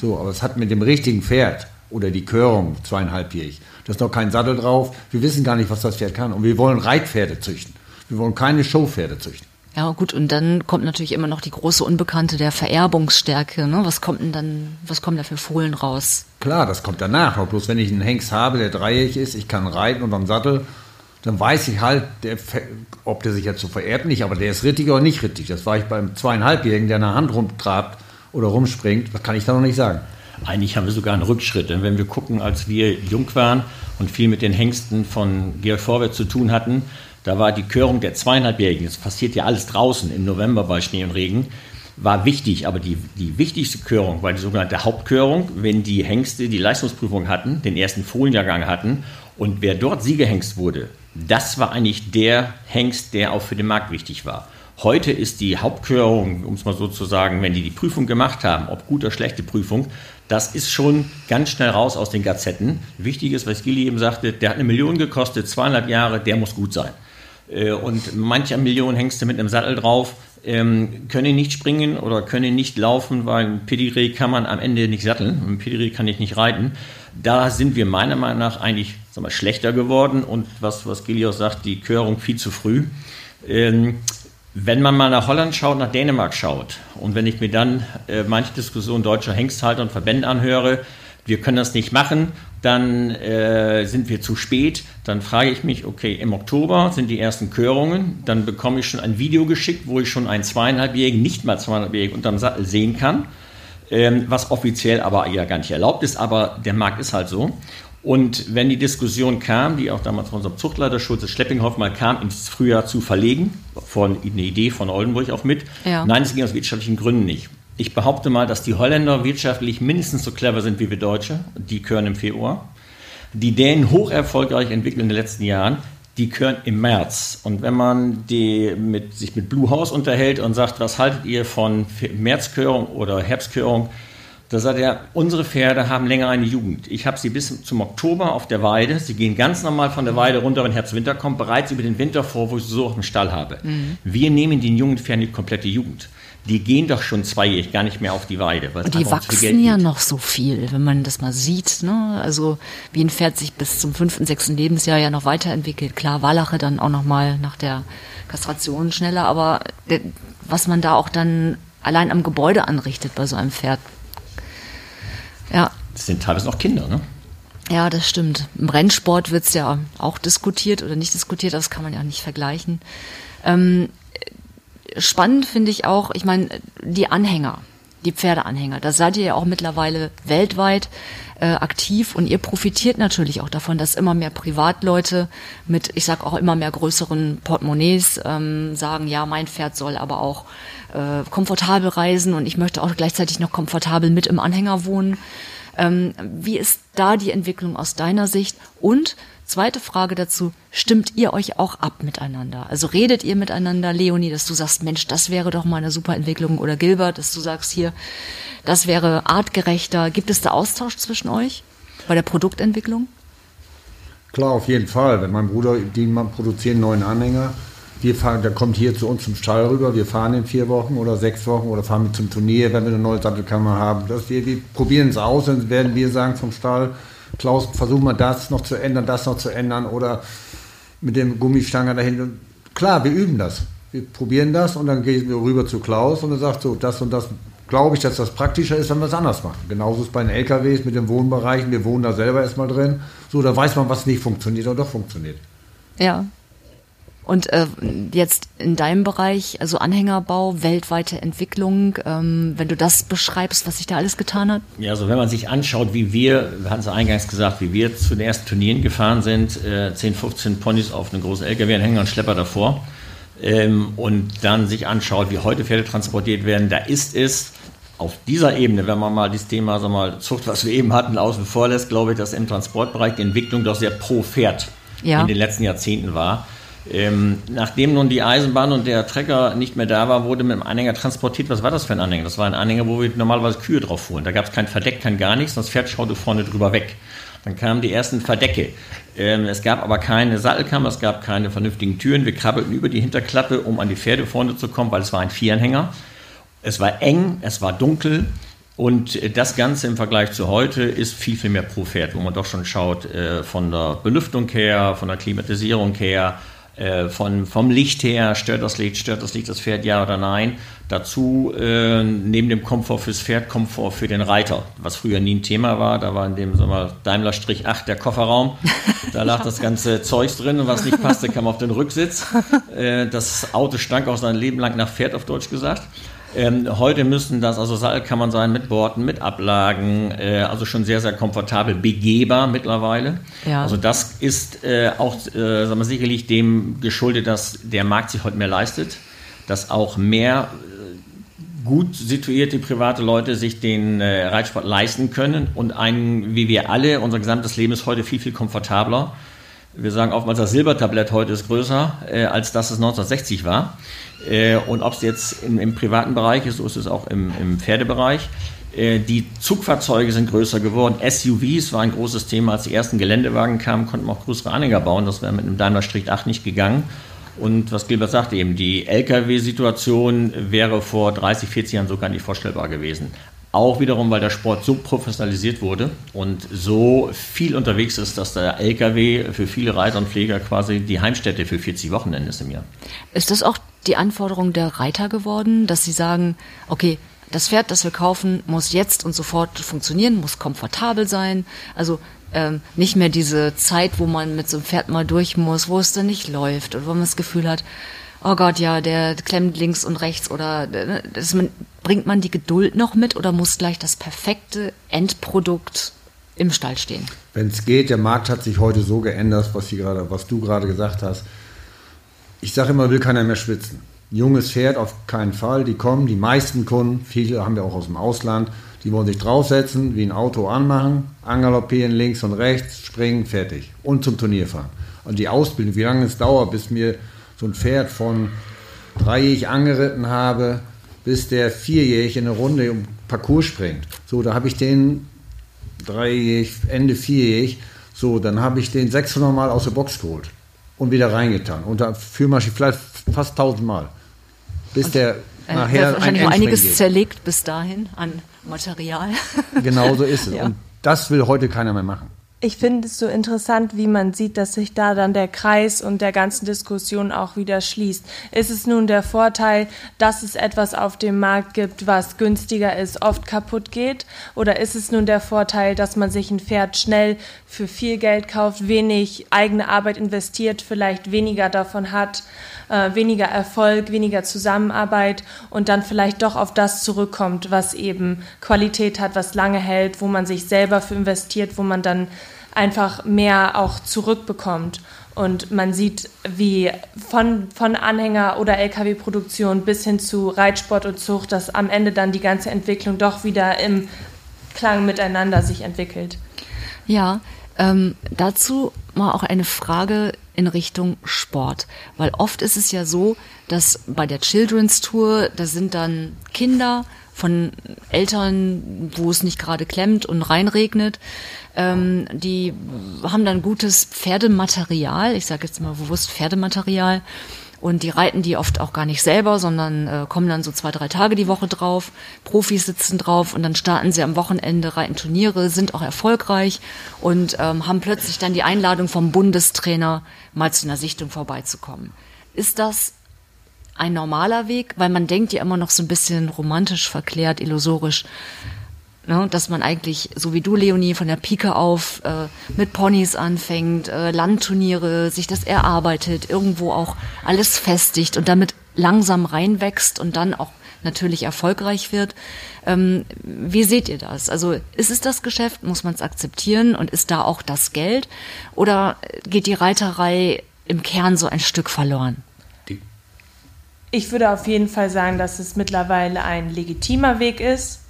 So, aber es hat mit dem richtigen Pferd oder die Körung zweieinhalbjährig, da ist noch kein Sattel drauf. Wir wissen gar nicht, was das Pferd kann. Und wir wollen Reitpferde züchten. Wir wollen keine Showpferde züchten. Ja, gut, und dann kommt natürlich immer noch die große Unbekannte der Vererbungsstärke. Ne? Was kommt denn dann, was kommen da für Fohlen raus? Klar, das kommt danach. Aber bloß wenn ich einen Hengst habe, der dreijährig ist, ich kann reiten und am Sattel, dann weiß ich halt, der, ob der sich jetzt so vererbt, nicht, aber der ist rittig oder nicht rittig. Das war ich beim zweieinhalbjährigen, der in der Hand rumtrabt oder rumspringt, das kann ich da noch nicht sagen. Eigentlich haben wir sogar einen Rückschritt. Denn wenn wir gucken, als wir jung waren und viel mit den Hengsten von Georg Vorwärts zu tun hatten, da war die Körung der zweieinhalbjährigen, das passiert ja alles draußen im November bei Schnee und Regen, war wichtig, aber die, die wichtigste Körung war die sogenannte Hauptkörung, wenn die Hengste die Leistungsprüfung hatten, den ersten Fohlenjahrgang hatten und wer dort Siegerhengst wurde, das war eigentlich der Hengst, der auch für den Markt wichtig war. Heute ist die Hauptkörung, um es mal so zu sagen, wenn die die Prüfung gemacht haben, ob gute oder schlechte Prüfung, das ist schon ganz schnell raus aus den Gazetten. Wichtig ist, was Gilly eben sagte, der hat eine Million gekostet, zweieinhalb Jahre, der muss gut sein. Äh, und mancher Million hängst du mit einem Sattel drauf, ähm, können nicht springen oder können nicht laufen, weil ein Pedigree kann man am Ende nicht satteln. Ein Pedigree kann ich nicht reiten. Da sind wir meiner Meinung nach eigentlich sagen wir, schlechter geworden und was, was Gilios sagt, die Körung viel zu früh. Wenn man mal nach Holland schaut, nach Dänemark schaut und wenn ich mir dann äh, manche Diskussionen deutscher Hengsthalter und Verbände anhöre, wir können das nicht machen, dann äh, sind wir zu spät. Dann frage ich mich, okay, im Oktober sind die ersten Körungen, dann bekomme ich schon ein Video geschickt, wo ich schon einen zweieinhalbjährigen, nicht mal zweieinhalbjährigen unterm Sattel sehen kann, ähm, was offiziell aber ja gar nicht erlaubt ist, aber der Markt ist halt so. Und wenn die Diskussion kam, die auch damals von unserem Zuchtleiter Schulze Schleppinghoff mal kam, ins Frühjahr zu verlegen, von eine Idee von Oldenburg auch mit, ja. nein, es ging aus wirtschaftlichen Gründen nicht. Ich behaupte mal, dass die Holländer wirtschaftlich mindestens so clever sind wie wir Deutsche. Die können im Februar. Die Dänen hoch erfolgreich entwickelt in den letzten Jahren. Die können im März. Und wenn man die mit, sich mit Blue House unterhält und sagt, was haltet ihr von Märzkörung oder Herbstkörung, da sagt er, unsere Pferde haben länger eine Jugend. Ich habe sie bis zum Oktober auf der Weide. Sie gehen ganz normal von der Weide runter, wenn Herbst-Winter kommt, bereits über den Winter vor, wo ich sie so auf dem Stall habe. Mhm. Wir nehmen den jungen Pferden die komplette Jugend die gehen doch schon zweijährig gar nicht mehr auf die Weide. Und die wachsen ja noch so viel, wenn man das mal sieht. Ne? Also wie ein Pferd sich bis zum fünften, sechsten Lebensjahr ja noch weiterentwickelt. Klar, Wallache dann auch noch mal nach der Kastration schneller, aber was man da auch dann allein am Gebäude anrichtet bei so einem Pferd. Ja. Das sind teilweise noch Kinder, ne? Ja, das stimmt. Im Rennsport wird es ja auch diskutiert oder nicht diskutiert, das kann man ja nicht vergleichen. Ähm, spannend finde ich auch, ich meine, die Anhänger, die Pferdeanhänger, da seid ihr ja auch mittlerweile weltweit äh, aktiv und ihr profitiert natürlich auch davon, dass immer mehr Privatleute mit, ich sag auch immer mehr größeren Portemonnaies ähm, sagen, ja, mein Pferd soll aber auch äh, komfortabel reisen und ich möchte auch gleichzeitig noch komfortabel mit im Anhänger wohnen. Ähm, wie ist da die Entwicklung aus deiner Sicht? Und zweite Frage dazu, stimmt ihr euch auch ab miteinander? Also redet ihr miteinander, Leonie, dass du sagst, Mensch, das wäre doch mal eine super Entwicklung oder Gilbert, dass du sagst hier, das wäre artgerechter. Gibt es da Austausch zwischen euch bei der Produktentwicklung? Klar, auf jeden Fall. Wenn mein Bruder, die produzieren neuen Anhänger, wir fahren, der kommt hier zu uns zum Stall rüber, wir fahren in vier Wochen oder sechs Wochen oder fahren mit zum Turnier, wenn wir eine neue Sattelkammer haben. Das wir, wir probieren es aus, dann werden wir sagen vom Stall, Klaus, versuchen wir das noch zu ändern, das noch zu ändern oder mit dem Gummistange dahin. Klar, wir üben das. Wir probieren das und dann gehen wir rüber zu Klaus und er sagt so, das und das glaube ich, dass das praktischer ist, wenn wir es anders machen. Genauso ist es bei den LKWs mit den Wohnbereichen. Wir wohnen da selber erstmal drin. So, da weiß man, was nicht funktioniert oder doch funktioniert. Ja. Und äh, jetzt in deinem Bereich, also Anhängerbau, weltweite Entwicklung, ähm, wenn du das beschreibst, was sich da alles getan hat? Ja, also wenn man sich anschaut, wie wir, wir hatten es eingangs gesagt, wie wir zu den ersten Turnieren gefahren sind, äh, 10, 15 Ponys auf einen großen LKW-Anhänger und Schlepper davor, ähm, und dann sich anschaut, wie heute Pferde transportiert werden, da ist es auf dieser Ebene, wenn man mal dieses Thema sag mal, Zucht, was wir eben hatten, außen vor lässt, glaube ich, dass im Transportbereich die Entwicklung doch sehr pro Pferd ja. in den letzten Jahrzehnten war. Ähm, nachdem nun die Eisenbahn und der Trecker nicht mehr da war, wurde mit dem Anhänger transportiert. Was war das für ein Anhänger? Das war ein Anhänger, wo wir normalerweise Kühe drauf fuhren. Da gab es kein Verdeck, kein gar nichts, das Pferd schaute vorne drüber weg. Dann kamen die ersten Verdecke. Ähm, es gab aber keine Sattelkammer, es gab keine vernünftigen Türen. Wir krabbelten über die Hinterklappe, um an die Pferde vorne zu kommen, weil es war ein Vieranhänger. Es war eng, es war dunkel und das Ganze im Vergleich zu heute ist viel, viel mehr pro Pferd, wo man doch schon schaut, äh, von der Belüftung her, von der Klimatisierung her, äh, von, vom Licht her, stört das Licht, stört das Licht das Pferd, ja oder nein. Dazu äh, neben dem Komfort fürs Pferd, Komfort für den Reiter, was früher nie ein Thema war. Da war in dem sagen wir, Daimler-8 der Kofferraum. Da lag das ganze Zeugs drin und was nicht passte, kam auf den Rücksitz. <laughs> Äh, das Auto stank auch sein Leben lang nach Pferd, auf Deutsch gesagt. Ähm, heute müssen das also Sattelkammern sein mit Borten, mit Ablagen, äh, also schon sehr, sehr komfortabel, begehbar mittlerweile. Ja. Also das ist äh, auch äh, sagen wir, sicherlich dem geschuldet, dass der Markt sich heute mehr leistet, dass auch mehr äh, gut situierte private Leute sich den äh, Reitsport leisten können und ein, wie wir alle, unser gesamtes Leben ist heute viel, viel komfortabler. Wir sagen oftmals, das Silbertablett heute ist größer, äh, als das es 1960 war. Äh, und ob es jetzt im, im, privaten Bereich ist, so ist es auch im, im Pferdebereich. Äh, die Zugfahrzeuge sind größer geworden. SUVs war ein großes Thema. Als die ersten Geländewagen kamen, konnten wir auch größere Anhänger bauen. Das wäre mit einem Daimler Strich 8 nicht gegangen. Und was Gilbert sagte eben, die Lkw-Situation wäre vor 30, 40 Jahren sogar nicht vorstellbar gewesen. Auch wiederum, weil der Sport so professionalisiert wurde und so viel unterwegs ist, dass der LKW für viele Reiter und Pfleger quasi die Heimstätte für 40 Wochenende ist im Jahr. Ist das auch die Anforderung der Reiter geworden, dass sie sagen, okay, das Pferd, das wir kaufen, muss jetzt und sofort funktionieren, muss komfortabel sein. Also ähm, nicht mehr diese Zeit, wo man mit so einem Pferd mal durch muss, wo es dann nicht läuft oder wo man das Gefühl hat, oh Gott, ja, der klemmt links und rechts oder äh, das, man, bringt man die Geduld noch mit oder muss gleich das perfekte Endprodukt im Stall stehen? Wenn es geht, der Markt hat sich heute so geändert, was, grade, was du gerade gesagt hast. Ich sage immer, will keiner mehr schwitzen. Junges Pferd auf keinen Fall. Die kommen, die meisten Kunden, viele haben wir auch aus dem Ausland, die wollen sich draufsetzen, wie ein Auto anmachen, angaloppieren links und rechts, springen, fertig. Und zum Turnier fahren. Und die Ausbildung, wie lange es dauert, bis mir so ein Pferd von dreijährig angeritten habe, bis der vierjährig in eine Runde um Parcours springt. So, da habe ich den dreijährig, Ende vierjährig, so, dann habe ich den 600 Mal aus der Box geholt und wieder reingetan. Und dafür mache ich vielleicht fast 1000 Mal. Bis und, der äh, nachher wahrscheinlich ein einiges geht. zerlegt bis dahin an Material. Genau so ist es. <laughs> Ja. Und das will heute keiner mehr machen ich finde es so interessant, wie man sieht, dass sich da dann der Kreis und der ganzen Diskussion auch wieder schließt. Ist es nun der Vorteil, dass es etwas auf dem Markt gibt, was günstiger ist, oft kaputt geht? Oder ist es nun der Vorteil, dass man sich ein Pferd schnell für viel Geld kauft, wenig eigene Arbeit investiert, vielleicht weniger davon hat, äh, weniger Erfolg, weniger Zusammenarbeit und dann vielleicht doch auf das zurückkommt, was eben Qualität hat, was lange hält, wo man sich selber für investiert, wo man dann einfach mehr auch zurückbekommt. Und man sieht, wie von, von Anhänger- oder Lkw-Produktion bis hin zu Reitsport und Zucht, dass am Ende dann die ganze Entwicklung doch wieder im Klang miteinander sich entwickelt. Ja, ähm, dazu mal auch eine Frage in Richtung Sport. Weil oft ist es ja so, dass bei der Children's Tour, da sind dann Kinder von Eltern, wo es nicht gerade klemmt und reinregnet. Ähm, die haben dann gutes Pferdematerial, ich sage jetzt mal bewusst Pferdematerial Und die reiten die oft auch gar nicht selber, sondern äh, kommen dann so zwei, drei Tage die Woche drauf. Profis sitzen drauf und dann starten sie am Wochenende, reiten Turniere, sind auch erfolgreich und ähm, haben plötzlich dann die Einladung vom Bundestrainer, mal zu einer Sichtung vorbeizukommen. Ist das ein normaler Weg? Weil man denkt ja immer noch so ein bisschen romantisch verklärt, illusorisch Ne, dass man eigentlich, so wie du, Leonie, von der Pike auf äh, mit Ponys anfängt, äh, Landturniere, sich das erarbeitet, irgendwo auch alles festigt und damit langsam reinwächst und dann auch natürlich erfolgreich wird. Ähm, wie seht ihr das? Also ist es das Geschäft, muss man es akzeptieren und ist da auch das Geld? Oder geht die Reiterei im Kern so ein Stück verloren? Ich würde auf jeden Fall sagen, dass es mittlerweile ein legitimer Weg ist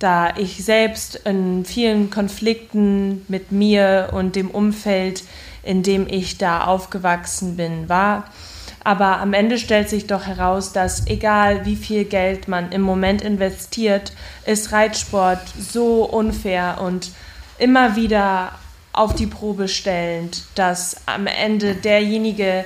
da ich selbst in vielen Konflikten mit mir und dem Umfeld, in dem ich da aufgewachsen bin, war. Aber am Ende stellt sich doch heraus, dass egal wie viel Geld man im Moment investiert, ist Reitsport so unfair und immer wieder auf die Probe stellend, dass am Ende derjenige,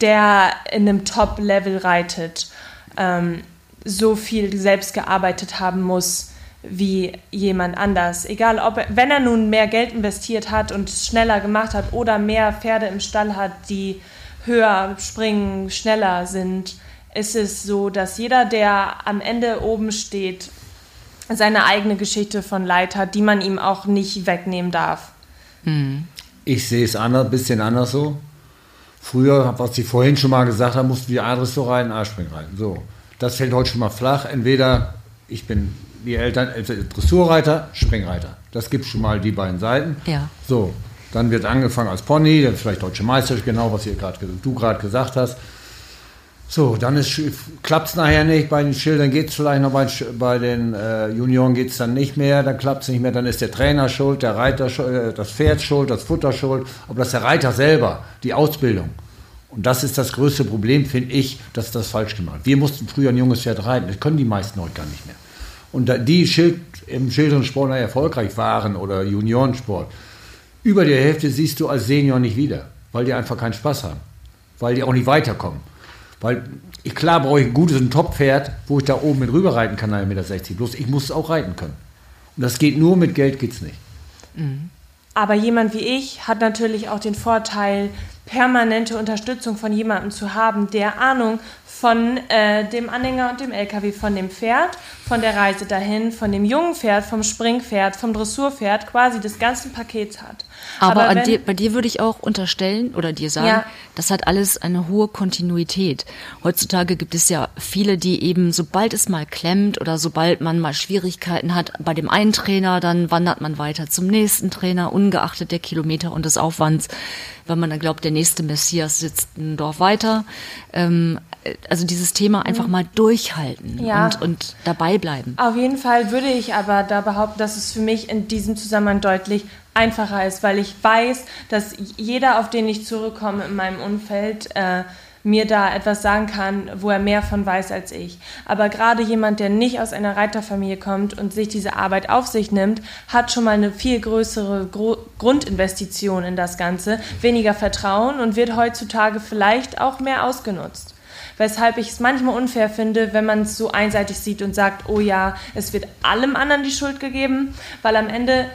der in einem Top-Level reitet, ähm, so viel selbst gearbeitet haben muss, wie jemand anders. Egal, ob er, wenn er nun mehr Geld investiert hat und es schneller gemacht hat oder mehr Pferde im Stall hat, die höher springen, schneller sind, ist es so, dass jeder, der am Ende oben steht, seine eigene Geschichte von Leid hat, die man ihm auch nicht wegnehmen darf. Hm. Ich sehe es ein bisschen anders so. Früher, was Sie vorhin schon mal gesagt haben, mussten wir A-Dressur reiten, A-Spring reiten. So, das fällt heute schon mal flach. Entweder ich bin die Eltern, also Dressurreiter, Springreiter. Das gibt schon mal die beiden Seiten. Ja. So, dann wird angefangen als Pony, dann vielleicht Deutsche Meister, genau was ihr grad, du gerade gesagt hast. So, dann klappt es nachher nicht, bei den Schildern geht es vielleicht noch, bei, bei den äh, Junioren geht es dann nicht mehr, dann klappt es nicht mehr, dann ist der Trainer schuld, der Reiter schuld, äh, das Pferd schuld, das Futter schuld, aber das ist der Reiter selber, die Ausbildung. Und das ist das größte Problem, finde ich, dass das falsch gemacht Wir mussten früher ein junges Pferd reiten, das können die meisten heute gar nicht mehr. Und die Schild, im Schildernsport erfolgreich waren oder Juniorensport, über die Hälfte siehst du als Senior nicht wieder, weil die einfach keinen Spaß haben, weil die auch nicht weiterkommen. Weil ich, klar brauche ich ein gutes ein Top-Pferd, wo ich da oben mit rüber reiten kann, 1,60 Meter. Bloß ich muss es auch reiten können. Und das geht nur mit Geld, geht's nicht. Mhm. Aber jemand wie ich hat natürlich auch den Vorteil, permanente Unterstützung von jemandem zu haben, der Ahnung von äh, dem Anhänger und dem LKW, von dem Pferd, von der Reise dahin, von dem jungen Pferd, vom Springpferd, vom Dressurpferd, quasi das ganze Paket hat. Aber, Aber wenn, dir, bei dir würde ich auch unterstellen oder dir sagen, ja. das hat alles eine hohe Kontinuität. Heutzutage gibt es ja viele, die eben, sobald es mal klemmt oder sobald man mal Schwierigkeiten hat bei dem einen Trainer, dann wandert man weiter zum nächsten Trainer, ungeachtet der Kilometer und des Aufwands, weil man dann glaubt, der nächste Messias sitzt ein Dorf weiter. Ähm, also dieses Thema einfach mal durchhalten ja. und, und dabei bleiben. Auf jeden Fall würde ich aber da behaupten, dass es für mich in diesem Zusammenhang deutlich einfacher ist, weil ich weiß, dass jeder, auf den ich zurückkomme in meinem Umfeld, äh, mir da etwas sagen kann, wo er mehr von weiß als ich. Aber gerade jemand, der nicht aus einer Reiterfamilie kommt und sich diese Arbeit auf sich nimmt, hat schon mal eine viel größere Gro Grundinvestition in das Ganze, weniger Vertrauen und wird heutzutage vielleicht auch mehr ausgenutzt weshalb ich es manchmal unfair finde, wenn man es so einseitig sieht und sagt, oh ja, es wird allem anderen die Schuld gegeben, weil am Ende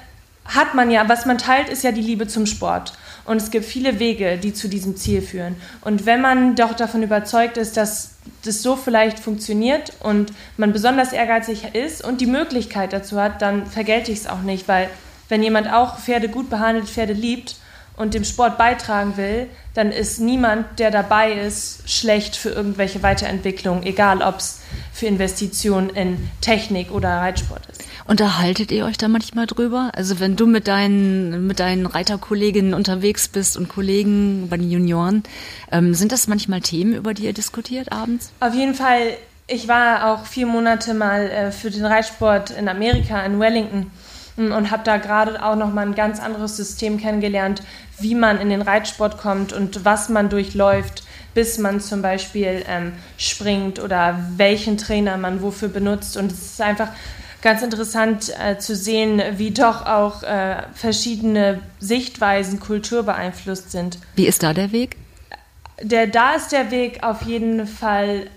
hat man ja, was man teilt, ist ja die Liebe zum Sport. Und es gibt viele Wege, die zu diesem Ziel führen. Und wenn man doch davon überzeugt ist, dass das so vielleicht funktioniert und man besonders ehrgeizig ist und die Möglichkeit dazu hat, dann vergelte ich es auch nicht, weil wenn jemand auch Pferde gut behandelt, Pferde liebt und dem Sport beitragen will, dann ist niemand, der dabei ist, schlecht für irgendwelche Weiterentwicklung, egal ob es für Investitionen in Technik oder Reitsport ist. Unterhaltet ihr euch da manchmal drüber? Also wenn du mit deinen, mit deinen Reiterkolleginnen unterwegs bist und Kollegen bei den Junioren, ähm, sind das manchmal Themen, über die ihr diskutiert abends? Auf jeden Fall. Ich war auch vier Monate mal äh, für den Reitsport in Amerika, in Wellington und habe da gerade auch noch mal ein ganz anderes System kennengelernt, wie man in den Reitsport kommt und was man durchläuft, bis man zum Beispiel ähm, springt oder welchen Trainer man wofür benutzt. Und es ist einfach ganz interessant äh, zu sehen, wie doch auch äh, verschiedene Sichtweisen kulturbeeinflusst sind. Wie ist da der Weg? der, da ist der Weg auf jeden Fall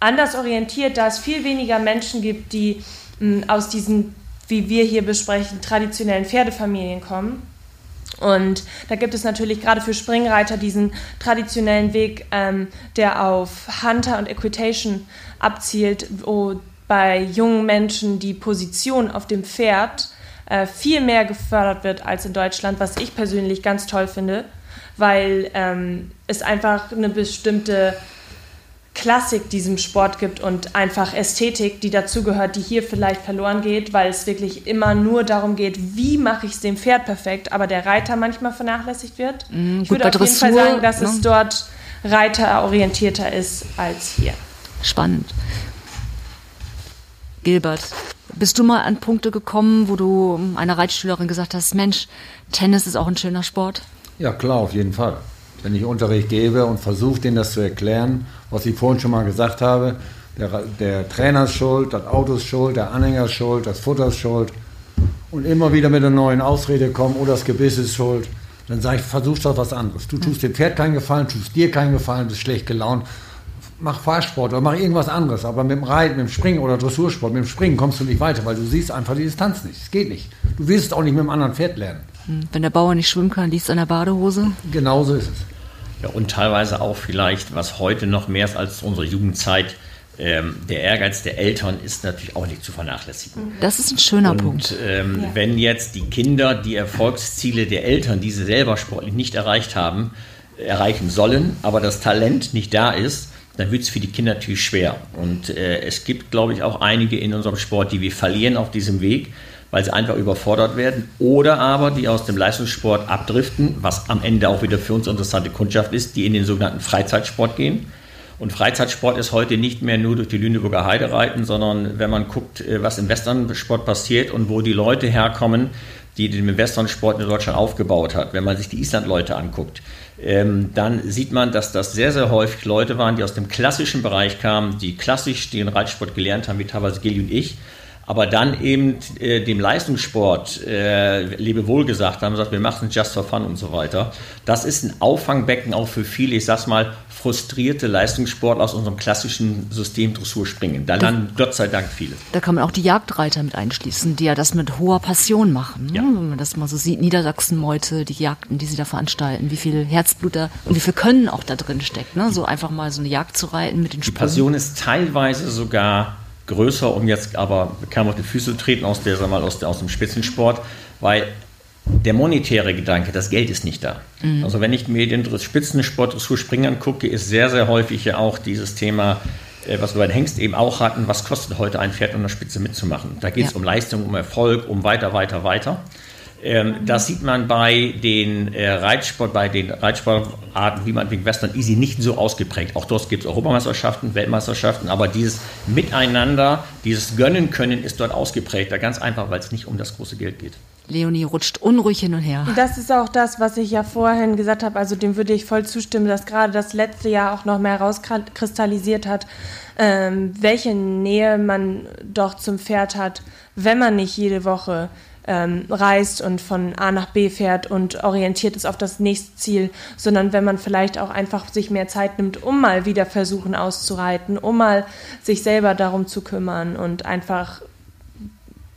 anders orientiert, da es viel weniger Menschen gibt, die mh, aus diesen, wie wir hier besprechen, traditionellen Pferdefamilien kommen. Und da gibt es natürlich gerade für Springreiter diesen traditionellen Weg, ähm, der auf Hunter und Equitation abzielt, wo bei jungen Menschen die Position auf dem Pferd äh, viel mehr gefördert wird als in Deutschland, was ich persönlich ganz toll finde, weil ähm, es einfach eine bestimmte Klassik diesem Sport gibt und einfach Ästhetik, die dazugehört, die hier vielleicht verloren geht, weil es wirklich immer nur darum geht, wie mache ich es dem Pferd perfekt, aber der Reiter manchmal vernachlässigt wird. Mm, ich würde auf jeden Fall sagen, dass ne? es dort reiterorientierter ist als hier. Spannend. Gilbert, bist du mal an Punkte gekommen, wo du einer Reitschülerin gesagt hast, Mensch, Tennis ist auch ein schöner Sport? Ja, klar, auf jeden Fall wenn ich Unterricht gebe und versuche, denen das zu erklären, was ich vorhin schon mal gesagt habe, der, der Trainer ist schuld, das Auto ist schuld, der Anhänger ist schuld, das Futter ist schuld und immer wieder mit einer neuen Ausrede kommen, oder oh, das Gebiss ist schuld, dann sage ich, versuch doch was anderes. Du tust dem Pferd keinen Gefallen, tust dir keinen Gefallen, bist schlecht gelaunt. Mach Fahrsport oder mach irgendwas anderes, aber mit dem Reiten, mit dem Springen oder Dressursport, mit dem Springen kommst du nicht weiter, weil du siehst einfach die Distanz nicht. Es geht nicht. Du willst es auch nicht mit einem anderen Pferd lernen. Hm, wenn der Bauer nicht schwimmen kann, liegt es an der Badehose? Genauso ist es. Ja, und teilweise auch vielleicht, was heute noch mehr ist als unsere Jugendzeit, ähm, der Ehrgeiz der Eltern ist natürlich auch nicht zu vernachlässigen. Das ist ein schöner und, Punkt. Ähm, ja. Wenn jetzt die Kinder die Erfolgsziele der Eltern, die sie selber sportlich nicht erreicht haben, erreichen sollen, aber das Talent nicht da ist, dann wird es für die Kinder natürlich schwer. Und äh, es gibt, glaube ich, auch einige in unserem Sport, die wir verlieren auf diesem Weg weil sie einfach überfordert werden, oder aber die aus dem Leistungssport abdriften, was am Ende auch wieder für uns interessante Kundschaft ist, die in den sogenannten Freizeitsport gehen. Und Freizeitsport ist heute nicht mehr nur durch die Lüneburger Heide reiten, sondern wenn man guckt, äh, was im Westernsport passiert und wo die Leute herkommen, die den Westernsport in Deutschland aufgebaut hat, wenn man sich die Island-Leute anguckt, ähm, dann sieht man, dass das sehr, sehr häufig Leute waren, die aus dem klassischen Bereich kamen, die klassisch den Reitsport gelernt haben, wie teilweise Gilly und ich, aber dann eben äh, dem Leistungssport äh, Lebewohl gesagt haben, gesagt, wir machen es just for fun und so weiter. Das ist ein Auffangbecken auch für viele, ich sag's mal, frustrierte Leistungssportler aus unserem klassischen System Dressur springen. Da landen Gott sei Dank viele. Da kann man auch die Jagdreiter mit einschließen, die ja das mit hoher Passion machen. Ja. Wenn man das mal so sieht, Niedersachsen-Meute, die Jagden, die sie da veranstalten, wie viel Herzblut da und wie viel Können auch da drin steckt. Ne? So einfach mal so eine Jagd zu reiten mit den Sprüngen. Die Passion ist teilweise sogar größer, um jetzt aber keinem auf die Füße zu treten aus, der, mal, aus, aus dem Spitzensport, weil der monetäre Gedanke, das Geld ist nicht da. Mhm. Also wenn ich mir den Spitzensport zu Springen angucke, ist sehr, sehr häufig ja auch dieses Thema, äh, was wir bei den Hengst eben auch hatten, was kostet heute ein Pferd, um der Spitze mitzumachen. Da geht es ja. um Leistung, um Erfolg, um weiter, weiter, weiter. Ähm, das sieht man bei den äh, Reitsport, bei den Reitsportarten wie man wegen Western Easy nicht so ausgeprägt. Auch dort gibt es Europameisterschaften, Weltmeisterschaften, aber dieses Miteinander, dieses Gönnen können ist dort ausgeprägter. Ganz einfach, weil es nicht um das große Geld geht. Leonie rutscht unruhig hin und her. Das ist auch das, was ich ja vorhin gesagt habe. Also dem würde ich voll zustimmen, dass gerade das letzte Jahr auch noch mehr rauskristallisiert hat, ähm, welche Nähe man doch zum Pferd hat, wenn man nicht jede Woche ähm, reist und von A nach B fährt und orientiert ist auf das nächste Ziel, sondern wenn man vielleicht auch einfach sich mehr Zeit nimmt, um mal wieder versuchen auszureiten, um mal sich selber darum zu kümmern und einfach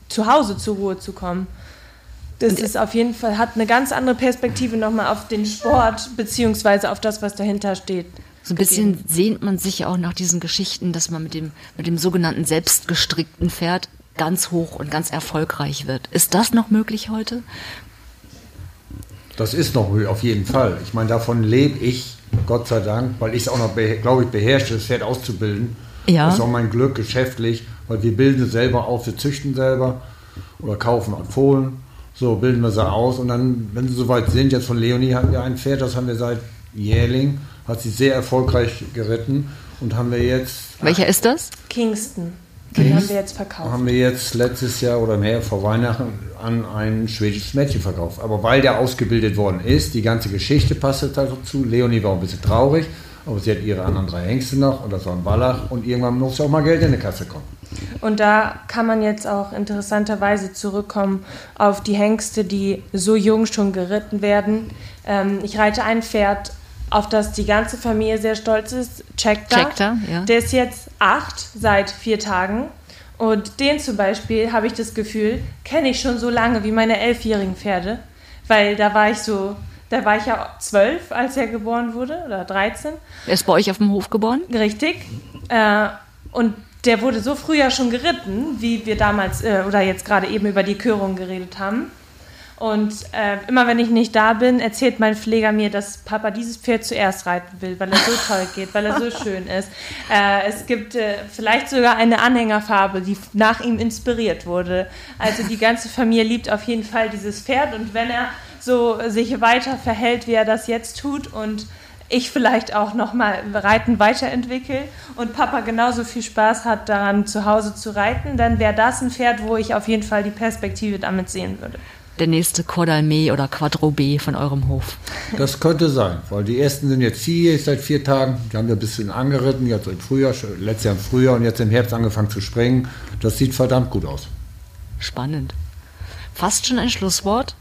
zu Hause zur Ruhe zu kommen. Das ist auf jeden Fall, hat eine ganz andere Perspektive nochmal auf den Sport, beziehungsweise auf das, was dahinter steht. So ein bisschen sehnt man sich auch nach diesen Geschichten, dass man mit dem, mit dem sogenannten selbstgestrickten Pferd ganz hoch und ganz erfolgreich wird. Ist das noch möglich heute? Das ist noch auf jeden Fall. Ich meine, davon lebe ich, Gott sei Dank, weil ich es auch noch, glaube ich, beherrsche, das Pferd auszubilden. Ja. Das ist auch mein Glück geschäftlich, weil wir bilden es selber aus, wir züchten selber oder kaufen an Fohlen. So bilden wir sie aus und dann, wenn sie soweit sind, jetzt von Leonie hatten wir ein Pferd, das haben wir seit Jährling, hat sie sehr erfolgreich geritten und haben wir jetzt. Welcher ist das? Kingston. Den haben wir jetzt verkauft. Haben wir jetzt letztes Jahr oder mehr vor Weihnachten an ein schwedisches Mädchen verkauft. Aber weil der ausgebildet worden ist, die ganze Geschichte passte dazu. Leonie war ein bisschen traurig, aber sie hat ihre anderen drei Hengste noch und das war ein Wallach und irgendwann muss auch mal Geld in die Kasse kommen. Und da kann man jetzt auch interessanterweise zurückkommen auf die Hengste, die so jung schon geritten werden. Ähm, ich reite ein Pferd auf das die ganze Familie sehr stolz ist, Checkter. Checkter ja. Der ist jetzt acht seit vier Tagen. Und den zum Beispiel habe ich das Gefühl, kenne ich schon so lange wie meine elfjährigen Pferde. Weil da war ich so, da war ich ja zwölf, als er geboren wurde, oder 13. Er ist bei euch auf dem Hof geboren? Richtig. Äh, und der wurde so früh ja schon geritten, wie wir damals äh, oder jetzt gerade eben über die Körung geredet haben. Und äh, immer wenn ich nicht da bin, erzählt mein Pfleger mir, dass Papa dieses Pferd zuerst reiten will, weil er so toll geht, weil er so <laughs> schön ist. Äh, es gibt äh, vielleicht sogar eine Anhängerfarbe, die nach ihm inspiriert wurde. Also die ganze Familie liebt auf jeden Fall dieses Pferd und wenn er so sich weiter verhält, wie er das jetzt tut und ich vielleicht auch nochmal Reiten weiterentwickle und Papa genauso viel Spaß hat daran, zu Hause zu reiten, dann wäre das ein Pferd, wo ich auf jeden Fall die Perspektive damit sehen würde. Der nächste Cordalmé oder Quattro B von eurem Hof. Das könnte sein, weil die ersten sind jetzt hier seit vier Tagen. Die haben ja ein bisschen angeritten, jetzt im Frühjahr, letztes Jahr im Frühjahr und jetzt im Herbst angefangen zu springen. Das sieht verdammt gut aus. Spannend. Fast schon ein Schlusswort.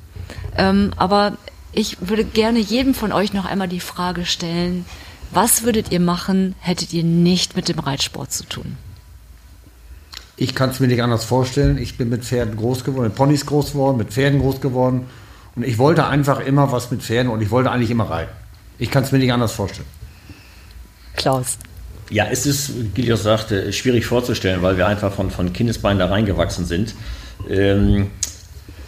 Ähm, aber ich würde gerne jedem von euch noch einmal die Frage stellen, was würdet ihr machen, hättet ihr nicht mit dem Reitsport zu tun? Ich kann es mir nicht anders vorstellen. Ich bin mit Pferden groß geworden, mit Ponys groß geworden, mit Pferden groß geworden. Und ich wollte einfach immer was mit Pferden und ich wollte eigentlich immer reiten. Ich kann es mir nicht anders vorstellen. Klaus. Ja, es ist, wie Gilios sagte, schwierig vorzustellen, weil wir einfach von, von Kindesbeinen da reingewachsen sind. Ähm,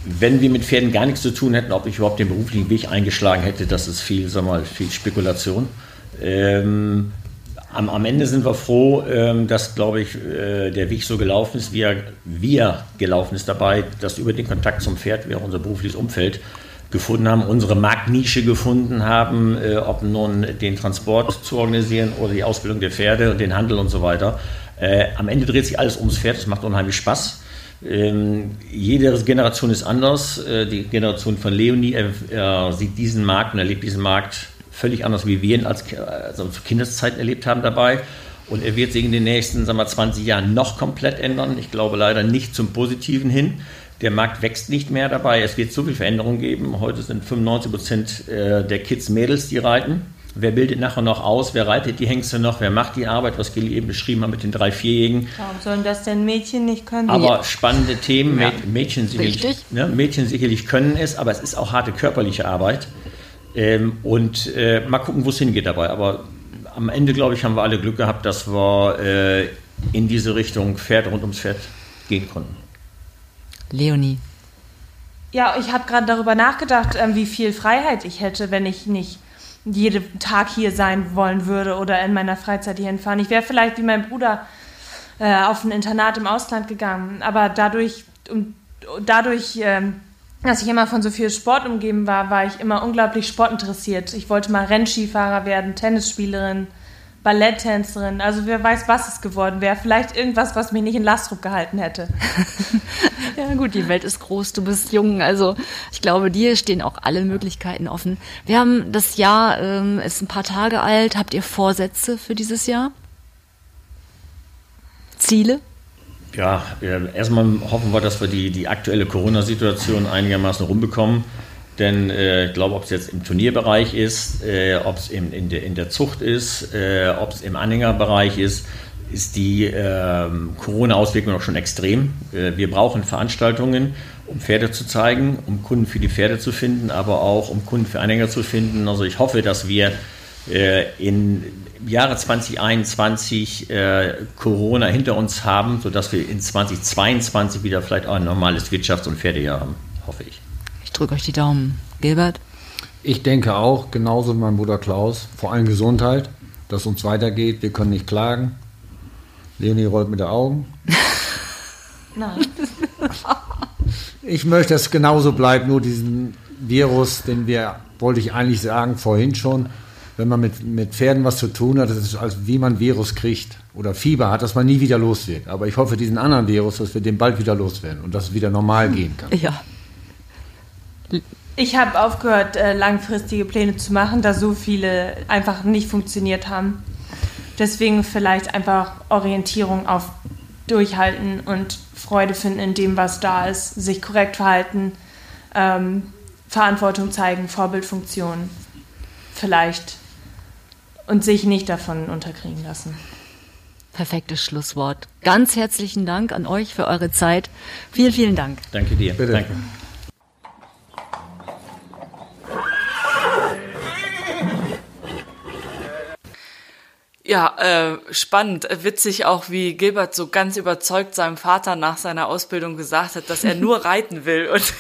wenn wir mit Pferden gar nichts zu tun hätten, ob ich überhaupt den beruflichen Weg eingeschlagen hätte, das ist viel, sag mal, viel Spekulation. Ähm, am, am, Ende sind wir froh, ähm, dass, glaube ich, äh, der Weg so gelaufen ist, wie er, wie gelaufen ist dabei, dass über den Kontakt zum Pferd wir auch unser berufliches Umfeld gefunden haben, unsere Marktnische gefunden haben, äh, ob nun den Transport zu organisieren oder die Ausbildung der Pferde und den Handel und so weiter. Äh, am Ende dreht sich alles ums Pferd, das macht unheimlich Spaß. Ähm, jede Generation ist anders. Äh, die Generation von Leonie er sieht diesen Markt und erlebt diesen Markt völlig anders, wie wir ihn als also Kindeszeit erlebt haben dabei. Und er wird sich in den nächsten sagen wir, 20 Jahren noch komplett ändern. Ich glaube leider nicht zum Positiven hin. Der Markt wächst nicht mehr dabei. Es wird so viel Veränderung geben. Heute sind 95 Prozent äh, der Kids Mädels, die reiten. Wer bildet nachher noch aus? Wer reitet die Hengste noch? Wer macht die Arbeit? Was Gilly eben beschrieben hat mit den drei Vierjährigen. Warum sollen das denn Mädchen nicht können? Aber spannende Themen. Ja. Mädchen, sicherlich, ne, Mädchen sicherlich können es, aber es ist auch harte körperliche Arbeit. Ähm, und äh, mal gucken, wo es hingeht dabei. Aber am Ende, glaube ich, haben wir alle Glück gehabt, dass wir äh, in diese Richtung Pferd rund ums Pferd gehen konnten. Leonie. Ja, ich habe gerade darüber nachgedacht, ähm, wie viel Freiheit ich hätte, wenn ich nicht jeden Tag hier sein wollen würde oder in meiner Freizeit hier hinfahren. Ich wäre vielleicht wie mein Bruder äh, auf ein Internat im Ausland gegangen, aber dadurch, um, dadurch ähm, dass ich immer von so viel Sport umgeben war, war ich immer unglaublich sportinteressiert. Ich wollte mal Rennskifahrer werden, Tennisspielerin, Balletttänzerin. Also wer weiß, was es geworden wäre. Vielleicht irgendwas, was mich nicht in Lastdruck gehalten hätte. <laughs> ja gut, die Welt ist groß, du bist jung. Also ich glaube, dir stehen auch alle Möglichkeiten offen. Wir haben das Jahr, ähm, ist ein paar Tage alt. Habt ihr Vorsätze für dieses Jahr? Ziele? Ja, erstmal hoffen wir, dass wir die, die aktuelle Corona-Situation einigermaßen rumbekommen. Denn äh, ich glaube, ob es jetzt im Turnierbereich ist, äh, ob es in, in, der, in der Zucht ist, äh, ob es im Anhängerbereich ist, ist die äh, Corona-Auswirkung noch schon extrem. Äh, wir brauchen Veranstaltungen, um Pferde zu zeigen, um Kunden für die Pferde zu finden, aber auch um Kunden für Anhänger zu finden. Also ich hoffe, dass wir äh, in Jahre 2021 äh, Corona hinter uns haben, sodass wir in 2022 wieder vielleicht auch ein normales Wirtschafts- und Pferdejahr haben, hoffe ich. Ich drücke euch die Daumen. Gilbert? Ich denke auch, genauso wie mein Bruder Klaus, vor allem Gesundheit, dass es uns weitergeht. Wir können nicht klagen. Leonie rollt mit den Augen. <laughs> Nein. Ich möchte, dass es genauso bleibt, nur diesen Virus, den wir, wollte ich eigentlich sagen, vorhin schon, wenn man mit, mit Pferden was zu tun hat, das ist als wie man Virus kriegt oder Fieber hat, dass man nie wieder los wird. Aber ich hoffe, diesen anderen Virus, dass wir den bald wieder loswerden und dass es wieder normal gehen kann. Ja. Ich habe aufgehört, äh, langfristige Pläne zu machen, da so viele einfach nicht funktioniert haben. Deswegen vielleicht einfach Orientierung auf Durchhalten und Freude finden in dem, was da ist, sich korrekt verhalten, ähm, Verantwortung zeigen, Vorbildfunktion. Vielleicht und sich nicht davon unterkriegen lassen. Perfektes Schlusswort. Ganz herzlichen Dank an euch für eure Zeit. Vielen, vielen Dank. Danke dir. Bitte. Danke. Ja, äh, spannend, witzig auch, wie Gilbert so ganz überzeugt seinem Vater nach seiner Ausbildung gesagt hat, dass er nur reiten will und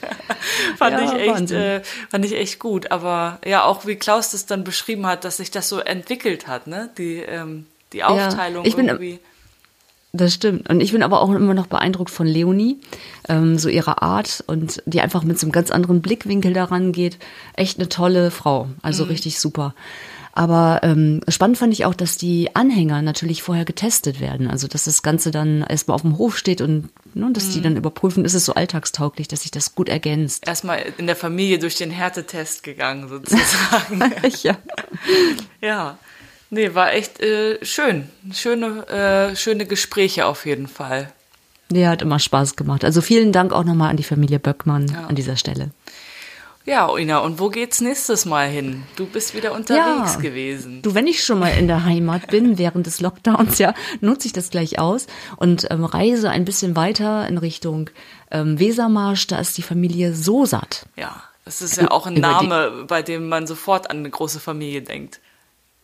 <laughs> fand Ja, ich echt, äh, fand ich echt gut. Aber ja, auch wie Klaus das dann beschrieben hat, dass sich das so entwickelt hat, ne? Die ähm, die Aufteilung ich bin- irgendwie. Das stimmt. Und ich bin aber auch immer noch beeindruckt von Leonie, ähm, so ihrer Art und die einfach mit so einem ganz anderen Blickwinkel daran geht. Echt eine tolle Frau, also richtig super. Aber ähm, spannend fand ich auch, dass die Anhänger natürlich vorher getestet werden. Also dass das Ganze dann erstmal auf dem Hof steht und ne, dass die dann überprüfen, ist es so alltagstauglich, dass sich das gut ergänzt. Erstmal in der Familie durch den Härtetest gegangen, sozusagen. <laughs> ja. <laughs> ja. Nee, war echt äh, schön. Schöne, äh, schöne Gespräche auf jeden Fall. Der hat immer Spaß gemacht. Also vielen Dank auch nochmal an die Familie Böckmann an dieser Stelle. Ja, Ina, und wo geht's nächstes Mal hin? Du bist wieder unterwegs Ja. gewesen. Du, wenn ich schon mal in der Heimat bin, <laughs> während des Lockdowns, ja, nutze ich das gleich aus und ähm, reise ein bisschen weiter in Richtung ähm, Wesermarsch. Da ist die Familie so satt. Ja, das ist ja auch ein Name, bei dem man sofort an eine große Familie denkt.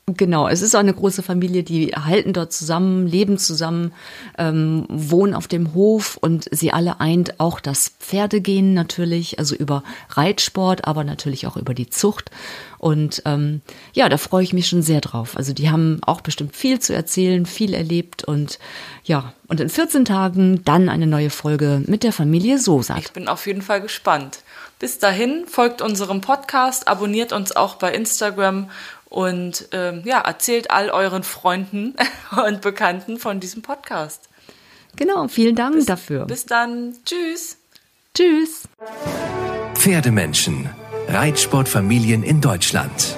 Genau, es ist auch eine große Familie, die halten dort zusammen, leben zusammen, ähm, wohnen auf dem Hof und sie alle eint auch das Pferdegehen natürlich, also über Reitsport, aber natürlich auch über die Zucht. Und ähm, ja, da freue ich mich schon sehr drauf. Also die haben auch bestimmt viel zu erzählen, viel erlebt und ja, und in 14 Tagen dann eine neue Folge mit der Familie Sosat. Ich bin auf jeden Fall gespannt. Bis dahin folgt unserem Podcast, abonniert uns auch bei Instagram und ähm, ja, erzählt all euren Freunden <laughs> und Bekannten von diesem Podcast. Genau, vielen Dank dafür. Bis dann. Tschüss. Tschüss. Pferdemenschen. Reitsportfamilien in Deutschland.